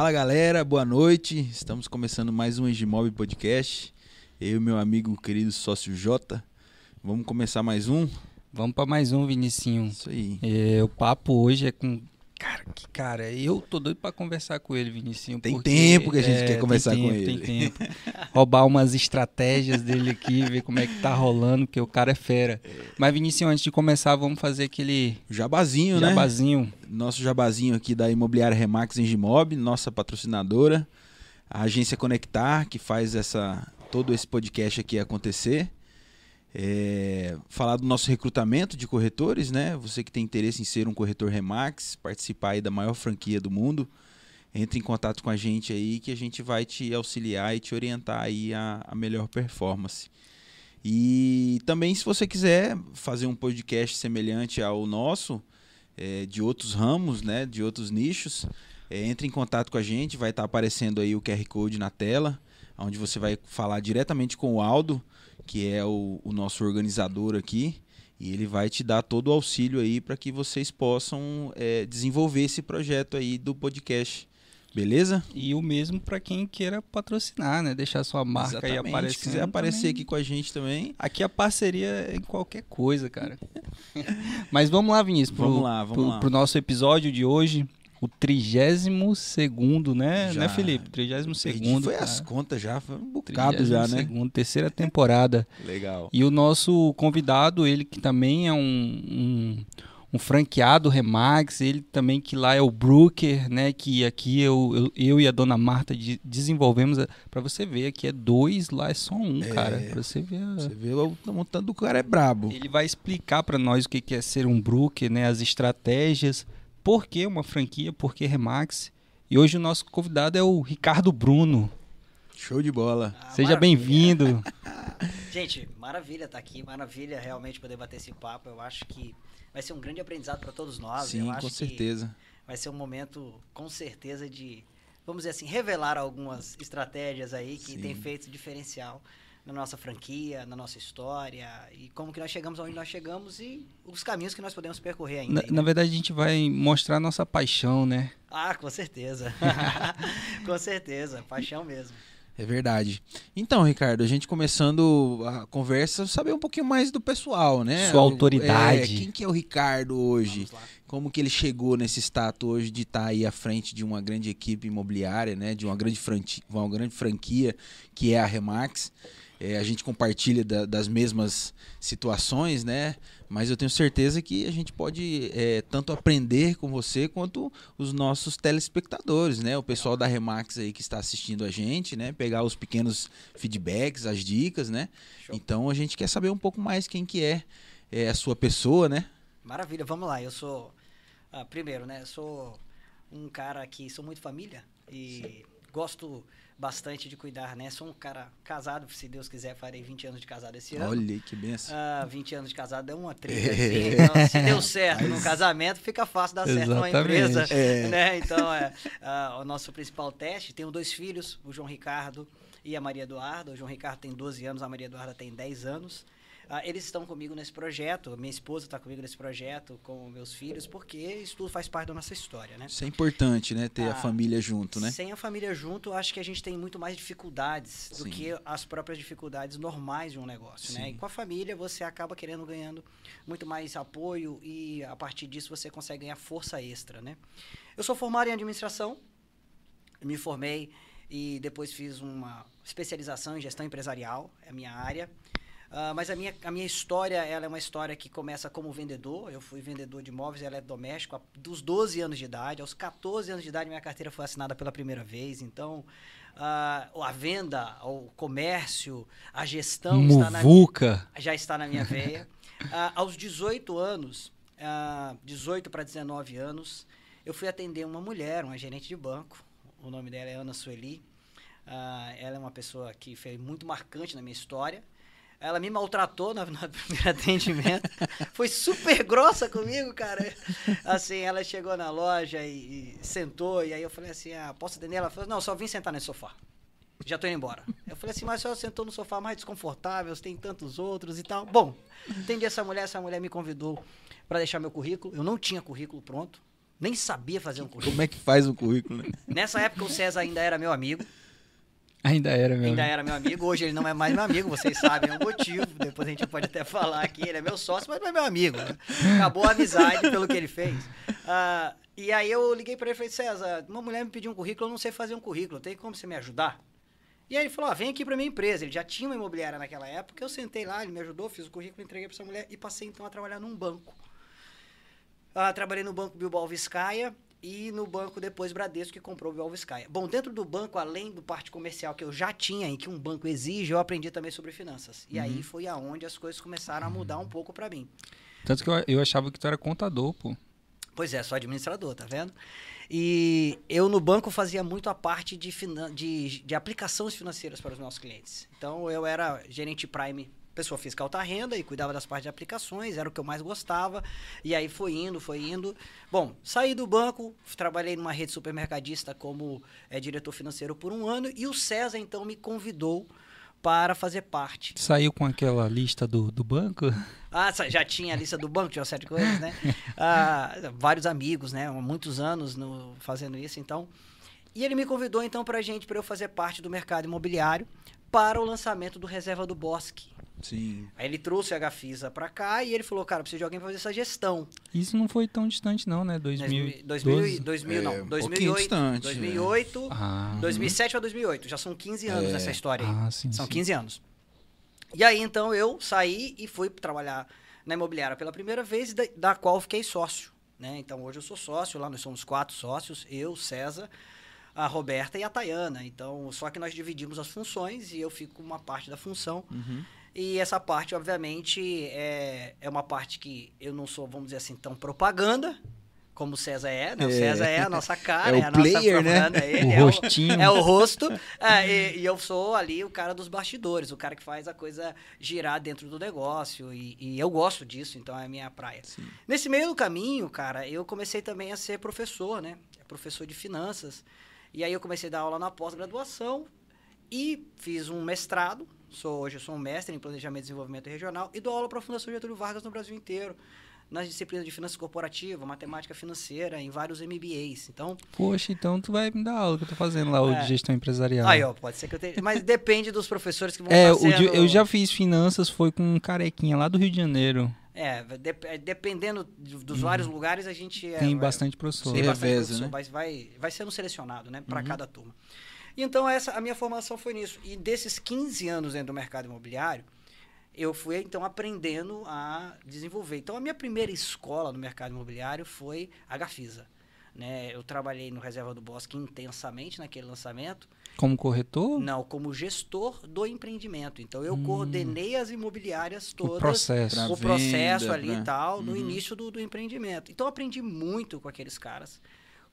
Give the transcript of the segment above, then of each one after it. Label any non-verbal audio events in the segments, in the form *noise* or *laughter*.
Fala galera, boa noite. Estamos começando mais um Engimob Podcast. Eu e meu amigo querido sócio Jota. Vamos começar mais um? Vamos para mais um, Vinicinho. Isso aí. É, o papo hoje é com. Cara, que cara, eu tô doido para conversar com ele, Vinicinho. Tem porque, tempo que a gente é, quer conversar tem com tempo, ele. Tem tempo. Roubar umas estratégias dele aqui, ver como é que tá rolando, porque o cara é fera. Mas, Vinicinho, antes de começar, vamos fazer aquele Jabazinho, né? jabazinho. Nosso jabazinho aqui da Imobiliária Remax Engimob, nossa patrocinadora. A agência Conectar, que faz essa todo esse podcast aqui acontecer. É, falar do nosso recrutamento de corretores, né? Você que tem interesse em ser um corretor Remax, participar aí da maior franquia do mundo, entre em contato com a gente aí que a gente vai te auxiliar e te orientar aí a, a melhor performance. E também se você quiser fazer um podcast semelhante ao nosso, é, de outros ramos, né, de outros nichos, é, entre em contato com a gente, vai estar aparecendo aí o QR Code na tela, onde você vai falar diretamente com o Aldo, que é o, o nosso organizador aqui, e ele vai te dar todo o auxílio aí para que vocês possam é, desenvolver esse projeto aí do podcast. Beleza? E o mesmo para quem queira patrocinar, né? Deixar sua marca aí Exatamente. aparecendo. Se quiser aparecer também. aqui com a gente também. Aqui a parceria é em qualquer coisa, cara. *laughs* Mas vamos lá, Vinícius. Pro, Vamos lá, vamos pro, lá. Pro nosso episódio de hoje, o 32 né? Já. Né, Felipe? 32 Perdi, foi as contas já, foi um bocado já, né? terceira temporada. *laughs* Legal. E o nosso convidado, ele que também é um, um, um franqueado Remax, ele também que lá é o Brooker, né? Que aqui eu, eu, eu e a dona Marta de- desenvolvemos. Para você ver, aqui é dois, lá é só um, É. cara. Pra você ver. a- Você vê o o tanto do cara é brabo. ele vai explicar para nós o que que é ser um broker, né, as estratégias, por que uma franquia, por que Remax. E hoje o nosso convidado é o Ricardo Bruno. Show de bola. Ah, Seja bem-vindo. *laughs* Gente, maravilha estar aqui, maravilha realmente poder bater esse papo. Eu acho que vai ser um grande aprendizado para todos nós. Sim, Eu acho com que certeza. Vai ser um momento, com certeza, de, vamos dizer assim, revelar algumas estratégias aí que Sim. tem feito diferencial na nossa franquia, na nossa história e como que nós chegamos onde nós chegamos e os caminhos que nós podemos percorrer ainda. Na, aí, na verdade, a gente vai mostrar nossa paixão, né? Ah, com certeza. *laughs* com certeza, paixão mesmo. É verdade. Então, Ricardo, a gente começando a conversa, saber um pouquinho mais do pessoal, né? Sua O- autoridade. é, quem que é o Ricardo hoje? Como que ele chegou nesse status hoje de estar aí à frente de uma grande equipe imobiliária, né? De uma grande, franqui- uma grande franquia que é a Remax. É, a gente compartilha da- das mesmas situações, né? Mas eu tenho certeza que a gente pode é, tanto aprender com você quanto os nossos telespectadores, né? O pessoal da Remax aí que está assistindo a gente, né? Pegar os pequenos feedbacks, as dicas, né? Show. Então a gente quer saber um pouco mais quem que é, é a sua pessoa, né? Maravilha, vamos lá. Eu sou, ah, primeiro, né? Eu sou um cara que sou muito família e gosto bastante de cuidar, né? Sou um cara casado, se Deus quiser, farei 20 anos de casado esse ano. Olha que benção. Ah, 20 anos de casado é uma trilha. *laughs* Assim, então, se deu certo no casamento, fica fácil dar certo numa Exatamente. empresa. É. Né? Então, é, ah, o nosso principal teste. Tenho dois filhos, o João Ricardo e a Maria Eduarda. O João Ricardo tem 12 anos, a Maria Eduarda tem 10 anos. Ah, eles estão comigo nesse projeto, minha esposa está comigo nesse projeto, com meus filhos, porque isso tudo faz parte da nossa história, né? Isso é importante, né? Ter a Ah, família junto, né? Sem a família junto, acho que a gente tem muito mais dificuldades do Sim. que as próprias dificuldades normais de um negócio, né? Sim. E com a família você acaba querendo ganhando muito mais apoio e a partir disso você consegue ganhar força extra, né? Eu sou formado em administração, me formei e depois fiz uma especialização em gestão empresarial, é a minha área. Ah, mas a minha, a minha história, ela é uma história que começa como vendedor. Eu fui vendedor de imóveis, ela é doméstico, a- dos 12 anos de idade. Aos 14 anos de idade, minha carteira foi assinada pela primeira vez. Então, ah, a venda, o comércio, a gestão está na Muvuca. já está na minha veia. *laughs* Ah, aos 18 anos, ah, 18 para 19 anos, eu fui atender uma mulher, uma gerente de banco. O nome dela é Ana Sueli. Ela é uma pessoa que foi muito marcante na minha história. Ela me maltratou no, *laughs* no primeiro atendimento. Foi super grossa comigo, cara. Assim, ela chegou na loja e, e sentou, e aí eu falei assim: ah, posso atender? Ela falou: não, só vim sentar nesse sofá. Já tô indo embora. Eu falei assim, mas a senhora sentou no sofá mais desconfortável, tem tantos outros e tal. Bom, entendi essa mulher, essa mulher me convidou para deixar meu currículo. Eu não tinha currículo pronto. Nem sabia fazer um currículo. Como é que faz um currículo, né? Nessa época o César ainda era meu amigo. Ainda era, meu ainda amigo. era meu amigo. Hoje ele não é mais meu amigo, vocês sabem o motivo. Depois a gente pode até falar aqui. Ele é meu sócio, mas não é meu amigo. né? Acabou a amizade pelo que ele fez. Ah, e aí eu liguei para ele e falei, César, uma mulher me pediu um currículo, eu não sei fazer um currículo, tem como você me ajudar? E aí ele falou, ah, vem aqui para minha empresa. Ele já tinha uma imobiliária naquela época, eu sentei lá, ele me ajudou, fiz o currículo, entreguei para essa mulher e passei então a trabalhar num banco. Ah, trabalhei no banco Bilbao Vizcaya e no banco depois Bradesco que comprou o Bilbao Vizcaya. Bom, dentro do banco, além do parte comercial que eu já tinha e que um banco exige, eu aprendi também sobre finanças. E aí foi aonde as coisas começaram a mudar um pouco para mim. Tanto que eu, eu achava que tu era contador, pô. Pois é, sou administrador, tá vendo? E eu no banco fazia muito a parte de, finan de, de aplicações financeiras para os nossos clientes. Então eu era gerente Prime, pessoa física alta renda e cuidava das partes de aplicações, era o que eu mais gostava. E aí foi indo, foi indo. Bom, saí do banco, trabalhei numa rede supermercadista como é, diretor financeiro por um ano e o César então me convidou para fazer parte. Saiu com aquela lista do, do banco? Ah, já tinha a lista do banco, tinha sete coisas, né? *laughs* Ah, vários amigos, né? Há muitos anos no, fazendo isso, então. E ele me convidou, então, para gente, para eu fazer parte do mercado imobiliário para o lançamento do Reserva do Bosque. Sim. Aí ele trouxe a Gafisa para cá e ele falou, cara, preciso de alguém para fazer essa gestão. Isso não foi tão distante não, né? 2000, 2000, 2000 É, não, um 2008, pouquinho distante, 2008, Ah. 2007 a 2008, já são 15 anos É. nessa história aí. Ah, sim, São sim. 15 anos. E aí, então, eu saí e fui trabalhar na imobiliária pela primeira vez, da, da qual fiquei sócio. Né? Então, hoje eu sou sócio, lá nós somos quatro sócios, eu, César, a Roberta e a Tayana. Então, só que nós dividimos as funções e eu fico com uma parte da função. Uhum. E essa parte, obviamente, é, é uma parte que eu não sou, vamos dizer assim, tão propaganda, como o César é, né? O É. César é a nossa cara, *laughs* É é, o a nossa player, né? propaganda, ele O é rostinho. é o rosto. é, e, e eu sou ali o cara dos bastidores, o cara que faz a coisa girar dentro do negócio. E, e eu gosto disso, então é a minha praia. Sim. Nesse meio do caminho, cara, eu comecei também a ser professor, né? Professor de finanças. E aí eu comecei a dar aula na pós-graduação e fiz um mestrado. Sou, hoje eu sou um mestre em planejamento e desenvolvimento regional e dou aula para a Fundação Getúlio Vargas no Brasil inteiro. Nas disciplinas de finanças corporativas, matemática financeira, em vários MBAs. Então, Poxa, então tu vai me dar aula que eu tô fazendo lá, o É. de gestão empresarial. aí, ó, pode ser que eu tenha. Mas depende dos professores que vão *laughs* É, de- sendo- eu já fiz finanças, foi com um carequinha lá do Rio de Janeiro. É, é, dependendo de- dos vários lugares, a gente. é, Uhum. Tem vai- bastante professor. Tem bastante reveza, professor, né? mas vai, vai sendo selecionado, né, Uhum. para cada turma. Então, essa, a minha formação foi nisso. E desses 15 anos dentro do mercado imobiliário, eu fui, então, aprendendo a desenvolver. Então, a minha primeira escola no mercado imobiliário foi a Gafisa. Né? Eu trabalhei no Reserva do Bosque intensamente naquele lançamento. Como corretor? Não, como gestor do empreendimento. Então, eu coordenei as imobiliárias o todas processo. Pra o processo venda, ali pra- e tal, no Uhum. início do, do empreendimento. Então, eu aprendi muito com aqueles caras.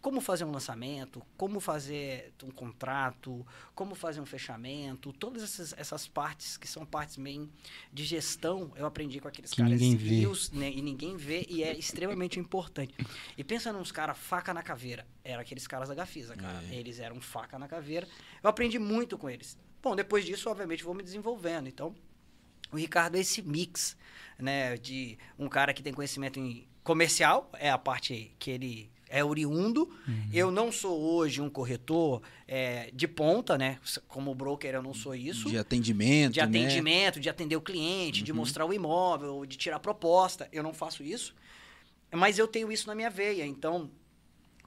Como fazer um lançamento, como fazer um contrato, como fazer um fechamento, todas essas, essas partes que são partes meio de gestão, eu aprendi com aqueles Que caras. ninguém E vê. né, e ninguém vê, e é extremamente importante. E pensa nos caras faca na caveira. Eram aqueles caras da Gafisa, cara. É. Eles eram faca na caveira. Eu aprendi muito com eles. Bom, depois disso, obviamente, vou me desenvolvendo. Então, o Ricardo é esse mix, né, de um cara que tem conhecimento em comercial, é a parte que ele é oriundo. Eu não sou hoje um corretor é, de ponta, né? Como broker eu não sou isso. De atendimento, De né? atendimento, de atender o cliente, de mostrar o imóvel, de tirar proposta. Eu não faço isso. Mas eu tenho isso na minha veia. Então,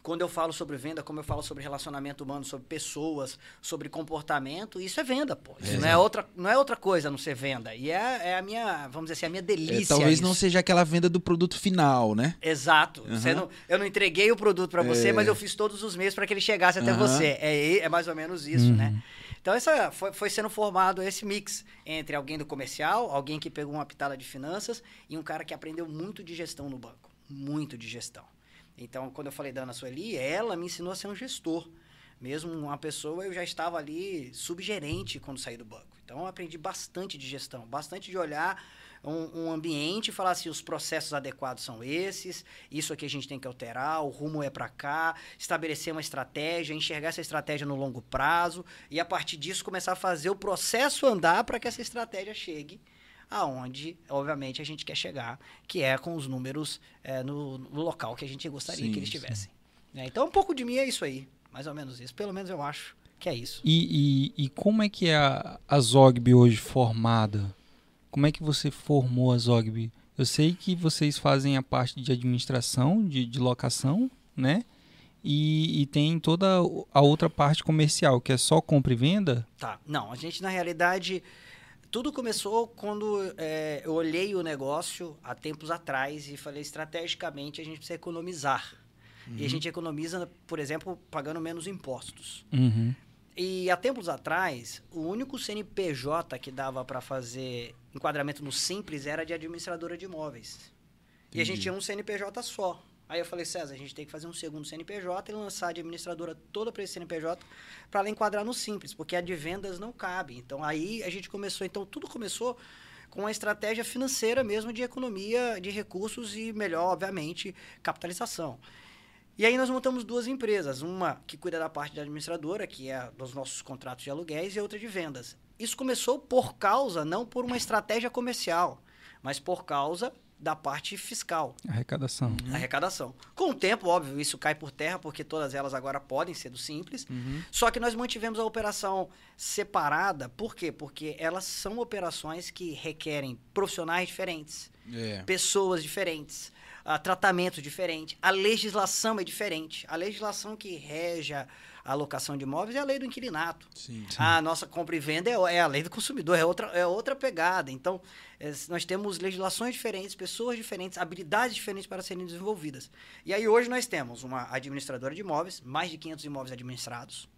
quando eu falo sobre venda, como eu falo sobre relacionamento humano, sobre pessoas, sobre comportamento, isso é venda, pô. Isso não, é outra, não é outra coisa a não ser venda. E é, é a minha, vamos dizer assim, a minha É, delícia. talvez não isso. seja aquela venda do produto final, né? Exato. Aham. não, eu não entreguei o produto para você, É. mas eu fiz todos os meses para que ele chegasse até Aham. você. É, é mais ou menos isso, Uhum. né? Então, essa foi, foi sendo formado esse mix entre alguém do comercial, alguém que pegou uma pitada de finanças e um cara que aprendeu muito de gestão no banco. Muito de gestão. Então, quando eu falei da Ana Sueli, ela me ensinou a ser um gestor. Mesmo uma pessoa, eu já estava ali subgerente quando saí do banco. Então, eu aprendi bastante de gestão, bastante de olhar um, um ambiente e falar assim, os processos adequados são esses, isso aqui a gente tem que alterar, o rumo é para cá, estabelecer uma estratégia, enxergar essa estratégia no longo prazo e a partir disso começar a fazer o processo andar para que essa estratégia chegue aonde, obviamente, a gente quer chegar, que é com os números é, no, no, local que a gente gostaria sim, que eles estivessem. É, então, um pouco de mim é isso aí, mais ou menos isso. Pelo menos eu acho que é isso. E, e, e como é que é a, a Zogby hoje formada? Como é que você formou a Zogby? Eu sei que vocês fazem a parte de administração, de, de locação, né? E, e, tem toda a outra parte comercial, que é só compra e venda? Tá. Não, a gente, na realidade, tudo começou quando é, eu olhei o negócio há tempos atrás e falei, estrategicamente, a gente precisa economizar. Uhum. E a uhum. gente economiza, por exemplo, pagando menos impostos. Uhum. E há tempos atrás, o único CNPJ que dava para fazer enquadramento no Simples era de administradora de imóveis. Entendi. E a gente tinha um CNPJ só. Aí eu falei, César, a gente tem que fazer um segundo CNPJ e lançar a administradora toda para esse CNPJ para ela enquadrar no Simples, porque a de vendas não cabe. Então aí a gente começou, então tudo começou com a estratégia financeira mesmo de economia de recursos e melhor, obviamente, capitalização. E aí nós montamos duas empresas, uma que cuida da parte da administradora, que é dos nossos contratos de aluguéis, e outra de vendas. Isso começou por causa, não por uma estratégia comercial, mas por causa da parte fiscal. Arrecadação. Uhum. Arrecadação. Com o tempo, óbvio, isso cai por terra, porque todas elas agora podem ser do Simples. Uhum. Só que nós mantivemos a operação separada. Por quê? Porque elas são operações que requerem profissionais diferentes, é. pessoas diferentes, uh, tratamentos diferentes. A legislação é diferente. A legislação que rege a alocação de imóveis é a lei do inquilinato. Sim, sim. A nossa compra e venda é, é, a lei do consumidor, é outra, é outra pegada. Então, é, nós temos legislações diferentes, pessoas diferentes, habilidades diferentes para serem desenvolvidas. E aí hoje nós temos uma administradora de imóveis, mais de 500 imóveis administrados,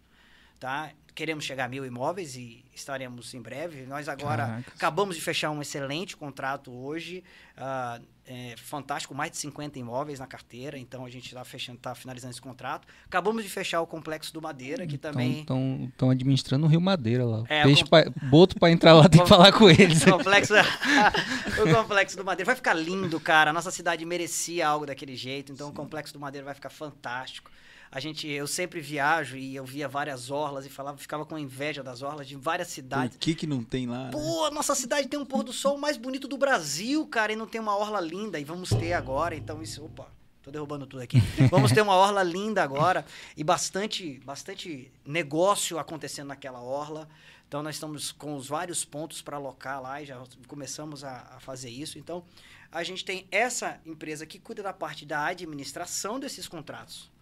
tá? Queremos chegar a mil imóveis e estaremos em breve. Nós agora acabamos de fechar um excelente contrato hoje. Uh, é, fantástico, mais de 50 imóveis na carteira, então a gente está fechando, está finalizando esse contrato. Acabamos de fechar o complexo do Madeira, que também. Estão administrando o Rio Madeira lá. É, Peixe com... pra, boto para entrar lá, tem que *laughs* falar com eles. *laughs* O complexo, *laughs* o complexo do Madeira vai ficar lindo, cara. A nossa cidade merecia algo daquele jeito, então Sim. o complexo do Madeira vai ficar fantástico. A gente, eu sempre viajo e eu via várias orlas e falava, ficava com inveja das orlas de várias cidades. Por que que não tem lá? Né? Pô, nossa cidade tem um pôr do sol mais bonito do Brasil, cara, e não tem uma orla linda e vamos ter agora. Então isso, opa, tô derrubando tudo aqui. *laughs* Vamos ter uma orla linda agora e bastante, bastante negócio acontecendo naquela orla. Então nós estamos com os vários pontos para alocar lá e já começamos a, a fazer isso. Então a gente tem essa empresa que cuida da parte da administração desses contratos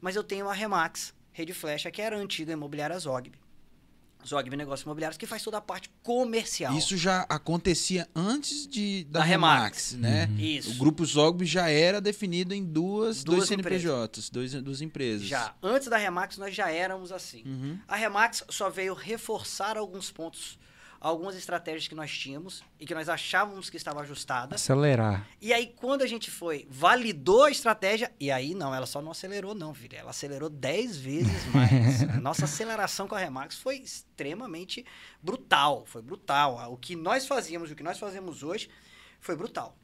mas eu tenho a Remax, Rede Flecha, que era a antiga imobiliária Zogb. Zogb Negócios Imobiliários, que faz toda a parte comercial. Isso já acontecia antes de, da, da Remax, Remax, né? Uhum. Isso. O grupo Zogb já era definido em duas, duas dois CNPJs, dois, duas empresas. Já. Antes da Remax, nós já éramos assim. Uhum. A Remax só veio reforçar alguns pontos algumas estratégias que nós tínhamos e que nós achávamos que estava ajustada. Acelerar. E aí, quando a gente foi, validou a estratégia, e aí não, ela só não acelerou, não, filha. Ela acelerou 10 vezes *laughs* mais. a nossa aceleração com a Remax foi extremamente brutal. Foi brutal. O que nós fazíamos, o que nós fazemos hoje, foi brutal.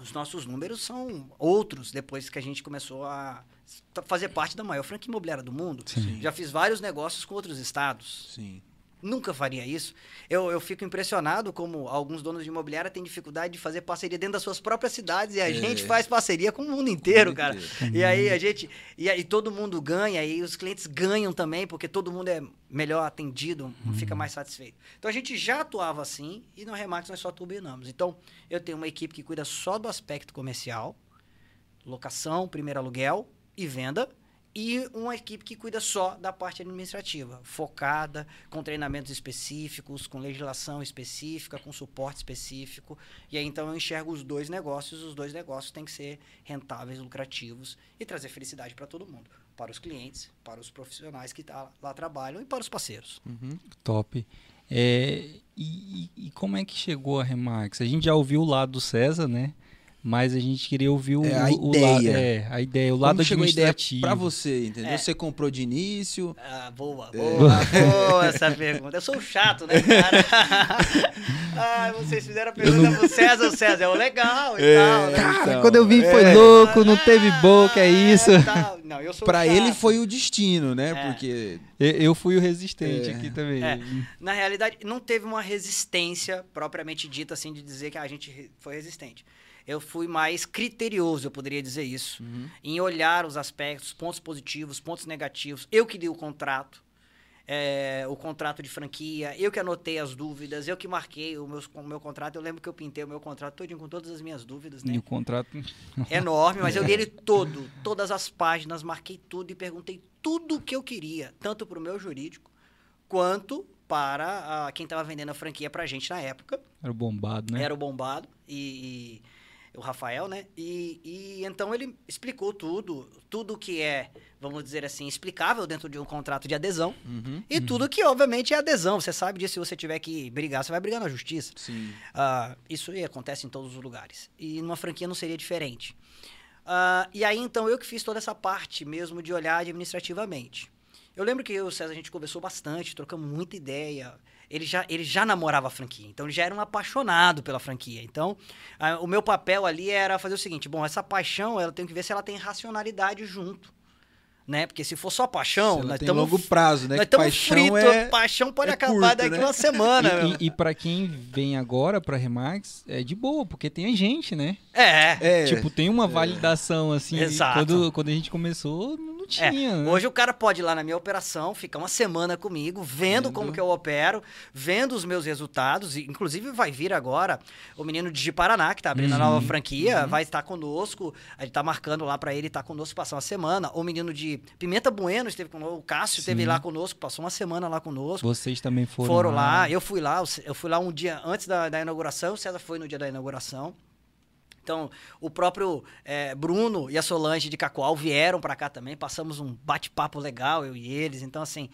Os nossos números são outros depois que a gente começou a fazer parte da maior franquia imobiliária do mundo. Sim. Já fiz vários negócios com outros estados. Sim nunca faria isso. Eu, eu fico impressionado como alguns donos de imobiliária têm dificuldade de fazer parceria dentro das suas próprias cidades e a é. gente faz parceria com o mundo inteiro, o mundo cara. Inteiro. E aí a gente e aí todo mundo ganha e os clientes ganham também porque todo mundo é melhor atendido, uhum. fica mais satisfeito. Então a gente já atuava assim e no Remax nós só turbinamos. Então eu tenho uma equipe que cuida só do aspecto comercial, locação, primeiro aluguel e venda e uma equipe que cuida só da parte administrativa, focada, com treinamentos específicos, com legislação específica, com suporte específico. E aí então eu enxergo os dois negócios, os dois negócios têm que ser rentáveis, lucrativos e trazer felicidade para todo mundo, para os clientes, para os profissionais que tá, lá trabalham e para os parceiros. Uhum. Top. É, e, e, como é que chegou a Remax? A gente já ouviu o lado do César, né? Mas a gente queria ouvir o, É, a o ideia. lado, é, a ideia, o lado Como administrativo. pra você, entendeu? É. Você comprou de início. Ah, boa, É. boa, *laughs* boa essa pergunta. Eu sou chato, né, cara? *laughs* Ai, vocês fizeram a pergunta pro César, o César é o legal e É, tal, né? Cara, Então, quando eu vi foi é. louco, não teve boca, é isso. tal. Não, eu sou Pra chato. ele foi o destino, né? É. Porque Eu fui o resistente É. aqui também. É. Na realidade, não teve uma resistência propriamente dita, assim, de dizer que a gente foi resistente. Eu fui mais criterioso, eu poderia dizer isso, Uhum. em olhar os aspectos, pontos positivos, pontos negativos. Eu que li o contrato, é, o contrato de franquia, eu que anotei as dúvidas, eu que marquei o meu, o meu contrato. Eu lembro que eu pintei o meu contrato todinho com todas as minhas dúvidas, E né? o contrato. *laughs* enorme, mas eu li ele todo, todas as páginas, marquei tudo e perguntei tudo o que eu queria, tanto para o meu jurídico quanto para ah, quem estava vendendo a franquia para a gente na época. Era o bombado, né? Era o Bombado e, e o Rafael, né? E, e então ele explicou tudo, tudo que é, vamos dizer assim, explicável dentro de um contrato de adesão Uhum. e tudo que, obviamente, é adesão. Você sabe disso, se você tiver que brigar, você vai brigar na justiça. Sim. Ah, isso aí acontece em todos os lugares. E numa franquia não seria diferente. Ah, e aí, então, eu que fiz toda essa parte mesmo de olhar administrativamente. Eu lembro que eu e o César, a gente conversou bastante, trocamos muita ideia. Ele já, ele já namorava a franquia, então ele já era um apaixonado pela franquia. Então, ah, o meu papel ali era fazer o seguinte: bom, essa paixão, ela tem que ver se ela tem racionalidade junto. Né? Porque se for só paixão, nós estamos longo prazo, né? nós estamos paixão fritos. é... Paixão pode é acabar curto, daqui né? uma semana. E, e, e para quem vem agora pra Remax, é de boa, porque tem a gente, né? É. É, Tipo, tem uma validação, assim. Exato. Quando, quando a gente começou, não É, tinha, né? Hoje o cara pode ir lá na minha operação, ficar uma semana comigo, vendo como que eu opero, vendo os meus resultados. e, Inclusive vai vir agora o menino de Paraná, que tá abrindo a nova franquia, vai estar conosco. A gente tá marcando lá pra ele estar conosco, passar uma semana. O menino de Pimenta Bueno esteve conosco, o Cássio esteve Sim. lá conosco, passou uma semana lá conosco. Vocês também foram, Foram lá, eu fui lá, eu fui lá um dia antes da, da inauguração, o César foi no dia da inauguração. Então, o próprio eh, Bruno e a Solange de Cacoal vieram para cá também, passamos um bate-papo legal, eu e eles. Então, assim,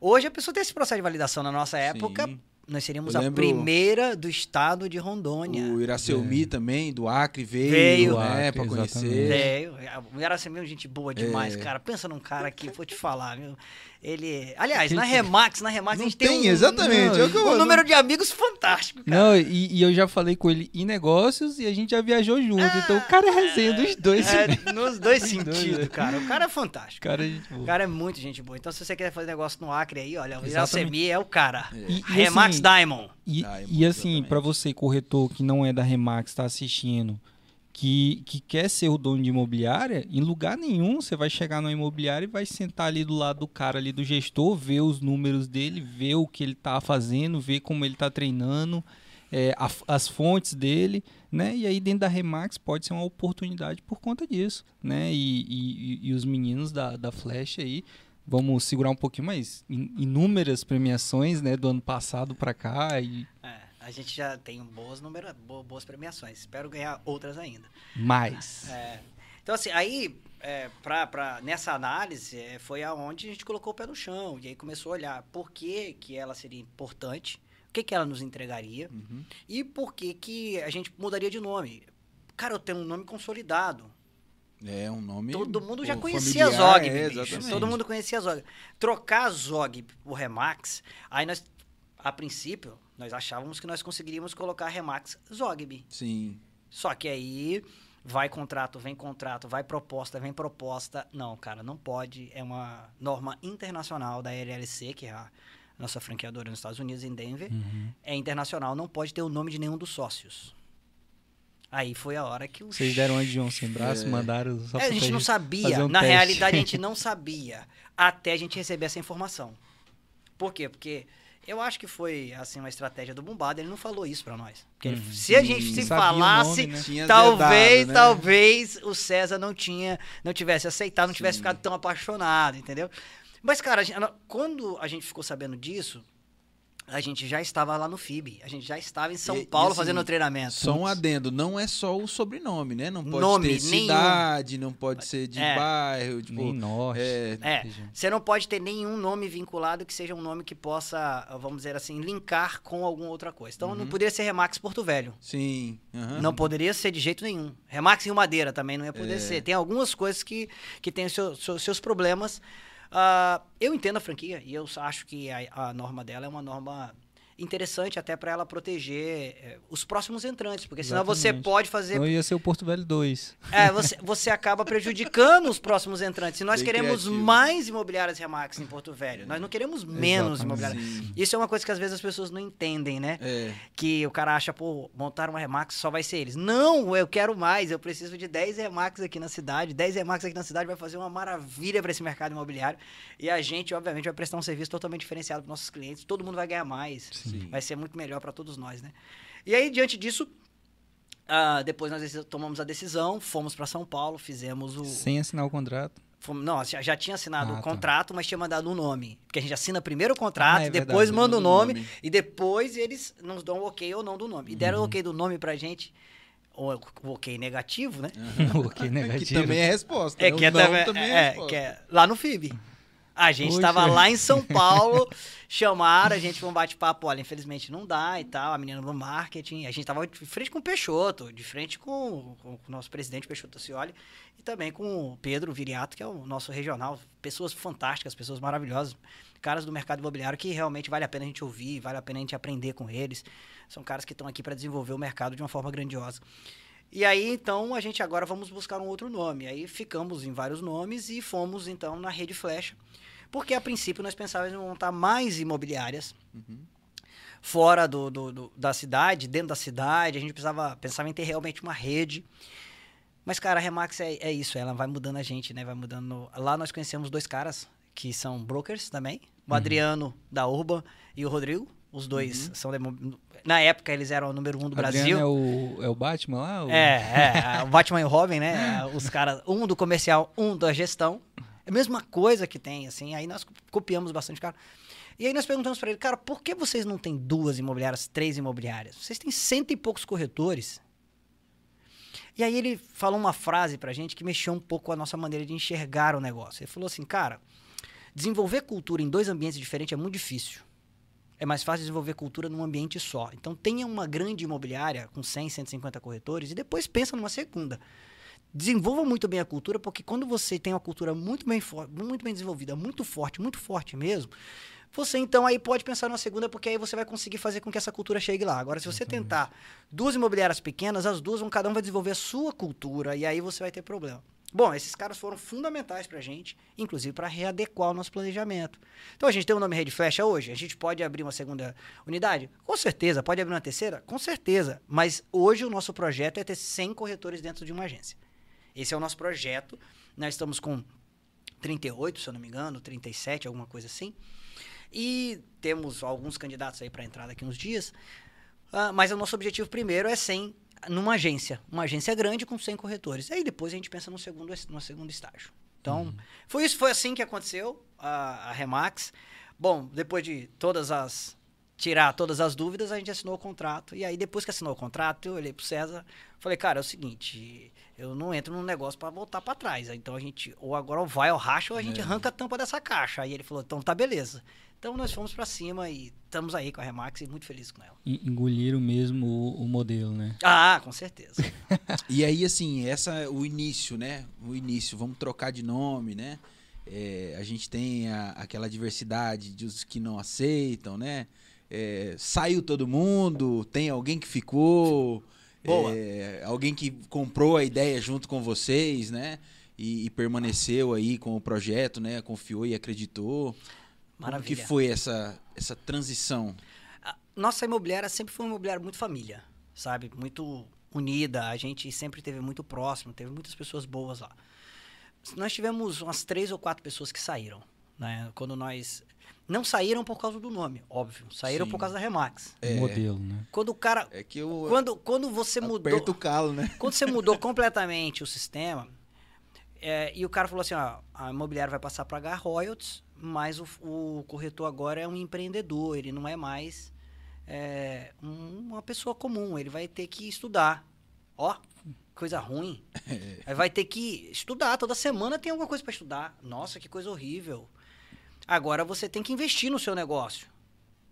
hoje a pessoa tem esse processo de validação. Na nossa época, Sim. nós seríamos a primeira do estado de Rondônia. O Iracelmi também, do Acre, veio, Veio. né, Acre, conhecer. Veio. O Iracema é gente boa demais, É. cara. Pensa num cara que, vou te falar, viu? Ele. Aliás, na Remax, na Remax Não a gente tem, tem, um, exatamente. é o que eu- um número de amigos fantástico, cara. Não, e, e eu já falei com ele em negócios e a gente já viajou junto. então o cara é resenha dos dois. É, *laughs* nos dois Os dois, sentidos, né? cara. O cara é fantástico. Cara, gente boa. O cara é muito gente boa. Então, se você quer fazer negócio no Acre aí, olha, o. Iracemi é o cara. E- e Remax assim, Diamond. E, Ah, é e assim, pra você, corretor que não é da Remax, tá assistindo, que, que quer ser o dono de imobiliária, em lugar nenhum você vai chegar numa imobiliária e vai sentar ali do lado do cara ali do gestor, ver os números dele, ver o que ele tá fazendo, ver como ele tá treinando, é, a- as fontes dele, né? E aí dentro da Remax pode ser uma oportunidade por conta disso, né? E, e- e- os meninos da, da Flash aí, vamos segurar um pouquinho mais, in- inúmeras premiações, né? Do ano passado pra cá e É, a gente já tem boas, número, bo- boas premiações. Espero ganhar outras ainda. mais. É. Então, assim, aí, é, pra, pra- nessa análise, é, foi aonde a gente colocou o pé no chão. E aí começou a olhar por que, que ela seria importante, o que, que ela nos entregaria Uhum. e por que, que a gente mudaria de nome. Cara, eu tenho um nome consolidado. É um nome. Todo mundo já conhecia a familiar, Zog, é, bicho. Todo mundo conhecia a Zog. Trocar a Zog por Remax, aí nós, a princípio, nós achávamos que nós conseguiríamos colocar Remax Zogby. Sim. Só que aí vai contrato, vem contrato, vai proposta, vem proposta. Não, cara, não pode. É uma norma internacional da LLC, que é a nossa franqueadora nos Estados Unidos, em Denver. Uhum. É internacional, não pode ter o nome de nenhum dos sócios. Aí foi a hora que o Vocês deram uma de João sem braço, É. mandaram só é, a gente não sabia. um Na teste. realidade, a gente *laughs* não sabia até a gente receber essa informação. Por quê? Porque eu acho que foi assim uma estratégia do Bombado. Ele não falou isso pra nós. Porque Uhum. se a gente se falasse, nome, né? Talvez, né? talvez o César não tinha, não tivesse aceitado, não tivesse Sim. ficado tão apaixonado, entendeu? Mas cara, a gente- quando a gente ficou sabendo disso, a gente já estava lá no FIB. A gente já estava em São E- e Paulo assim, fazendo o treinamento. Só um adendo, não é só o sobrenome, né? Não pode Nome ter nenhum. cidade, não pode ser de É. bairro, tipo, Nem norte. é, É, você não pode ter nenhum nome vinculado que seja um nome que possa, vamos dizer assim, linkar com alguma outra coisa. Então Uhum. não poderia ser Remax Porto Velho. sim. aham. Não poderia ser de jeito nenhum. Remax Rio Madeira também não ia poder É. ser. Tem algumas coisas que, que têm os seu- seu- seus problemas. Ah, eu entendo a franquia e eu acho que a, a norma dela é uma norma interessante até para ela proteger eh, os próximos entrantes, porque senão você Exatamente. pode fazer Então ia ser o Porto Velho 2. é, *laughs* você, você acaba prejudicando os próximos entrantes. Se nós Bem queremos criativo. mais imobiliárias Remax em Porto Velho, nós não queremos menos Exatamente. imobiliárias. Isso é uma coisa que às vezes as pessoas não entendem, né? É, Que o cara acha, pô, montar uma Remax só vai ser eles. Não, eu quero mais, eu preciso de 10 Remax aqui na cidade. 10 Remax aqui na cidade vai fazer uma maravilha para esse mercado imobiliário. E a gente, obviamente, vai prestar um serviço totalmente diferenciado para nossos clientes. Todo mundo vai ganhar mais. Sim. Vai ser muito melhor para todos nós, né? E aí, diante disso, ah, depois nós tomamos a decisão, fomos para São Paulo, fizemos o. Sem assinar o contrato. Fomos, não, já, já tinha assinado Ah, o tá. contrato, mas tinha mandado um nome. Porque a gente assina primeiro o contrato, Ah, é depois verdade, manda o o nome, nome. e depois eles nos dão o ok ou não do nome. E deram Uhum. o ok do nome pra gente, o, o ok negativo, né? *laughs* ok, que negativo. também é resposta. É né? que O é, não também, também é, é, resposta. que é lá no FIB. A gente estava lá em São *laughs* Paulo, chamaram a gente para um bate-papo. Olha, infelizmente não dá e tal. A menina do marketing. A gente estava de frente com o Peixoto, de frente com, com o nosso presidente Peixoto Cioli e também com o Pedro Viriato, que é o nosso regional. Pessoas fantásticas, pessoas maravilhosas. Caras do mercado imobiliário que realmente vale a pena a gente ouvir, vale a pena a gente aprender com eles. São caras que estão aqui para desenvolver o mercado de uma forma grandiosa. E aí, então, a gente agora vamos buscar um outro nome. Aí ficamos em vários nomes e fomos, então, na Rede Flecha. Porque, a princípio, nós pensávamos em montar mais imobiliárias Uhum. fora do, do- do- da cidade, dentro da cidade. A gente precisava, pensava em ter realmente uma rede. Mas, cara, a Remax é, é isso, ela vai mudando a gente, né? Vai mudando. Lá nós conhecemos dois caras que são brokers também. O Adriano da Urban e o Rodrigo. Os dois são. demo- Na época, eles eram o número um do Brasil. Adriano é o, é o Batman lá? O- É, é, o Batman e o Robin, né? *laughs* Os caras, um do comercial, um da gestão. É a mesma coisa que tem, assim. Aí nós copiamos bastante, cara. E aí nós perguntamos pra ele, cara, por que vocês não têm duas imobiliárias, três imobiliárias? Vocês têm cento e poucos corretores. E aí ele falou uma frase pra gente que mexeu um pouco a nossa maneira de enxergar o negócio. Ele falou assim, cara, desenvolver cultura em dois ambientes diferentes é muito difícil. É mais fácil desenvolver cultura num ambiente só. Então tenha uma grande imobiliária com 100, 150 corretores e depois pensa numa segunda. Desenvolva muito bem a cultura, porque quando você tem uma cultura muito bem, muito bem desenvolvida, muito forte, muito forte mesmo, você então aí pode pensar numa segunda, porque aí você vai conseguir fazer com que essa cultura chegue lá. Agora, se você tentar duas imobiliárias pequenas, as duas vão cada um vai desenvolver a sua cultura e aí você vai ter problema. Bom, esses caras foram fundamentais pra gente, inclusive para readequar o nosso planejamento. Então a gente tem o nome Rede Flecha hoje, a gente pode abrir uma segunda unidade? Com certeza. Pode abrir uma terceira? Com certeza. Mas hoje o nosso projeto é ter 100 corretores dentro de uma agência. Esse é o nosso projeto. Nós estamos com 38, se eu não me engano, 37, alguma coisa assim. E temos alguns candidatos aí para entrar daqui uns dias. Ah, mas o nosso objetivo primeiro é 100 numa agência. Uma agência grande com 100 corretores. Aí depois a gente pensa no segundo, no segundo estágio. Então, foi isso, foi assim que aconteceu a, a Remax. Bom, depois de todas as tirar todas as dúvidas, a gente assinou o contrato. E aí depois que assinou o contrato, eu olhei pro César, falei: "Cara, é o seguinte, eu não entro num negócio para voltar para trás. Então a gente ou agora vai ao racha ou a gente É. arranca a tampa dessa caixa". Aí ele falou: "Então tá beleza". Então nós fomos para cima e estamos aí com a Remax e muito felizes com ela. En- Engoliram mesmo o, o modelo, né? Ah, com certeza. *laughs* E aí, assim, essa é o início, né? O início, vamos trocar de nome, né? É, a gente tem a- aquela diversidade dos que não aceitam, né? É, saiu todo mundo, tem alguém que ficou, Boa. é, alguém que comprou a ideia junto com vocês, né? E, e permaneceu aí com o projeto, né? Confiou e acreditou. Como Maravilha. que foi essa, essa transição? Nossa imobiliária sempre foi uma imobiliária muito família, sabe? Muito unida. A gente sempre teve muito próximo, teve muitas pessoas boas lá. Nós tivemos umas três ou quatro pessoas que saíram, né? Quando nós não saíram por causa do nome, óbvio. Saíram Sim. por causa da Remax. É. O modelo, né? Quando o cara, É que eu quando quando você mudou, o calo, né? *laughs* quando você mudou *laughs* completamente o sistema, É, e o cara falou assim, ó, a imobiliária vai passar para pagar royalties, mas o, o, corretor agora é um empreendedor, ele não é mais é, uma pessoa comum, ele vai ter que estudar. Ó, coisa ruim. *laughs* Aí vai ter que estudar, toda semana tem alguma coisa para estudar. Nossa, que coisa horrível. Agora você tem que investir no seu negócio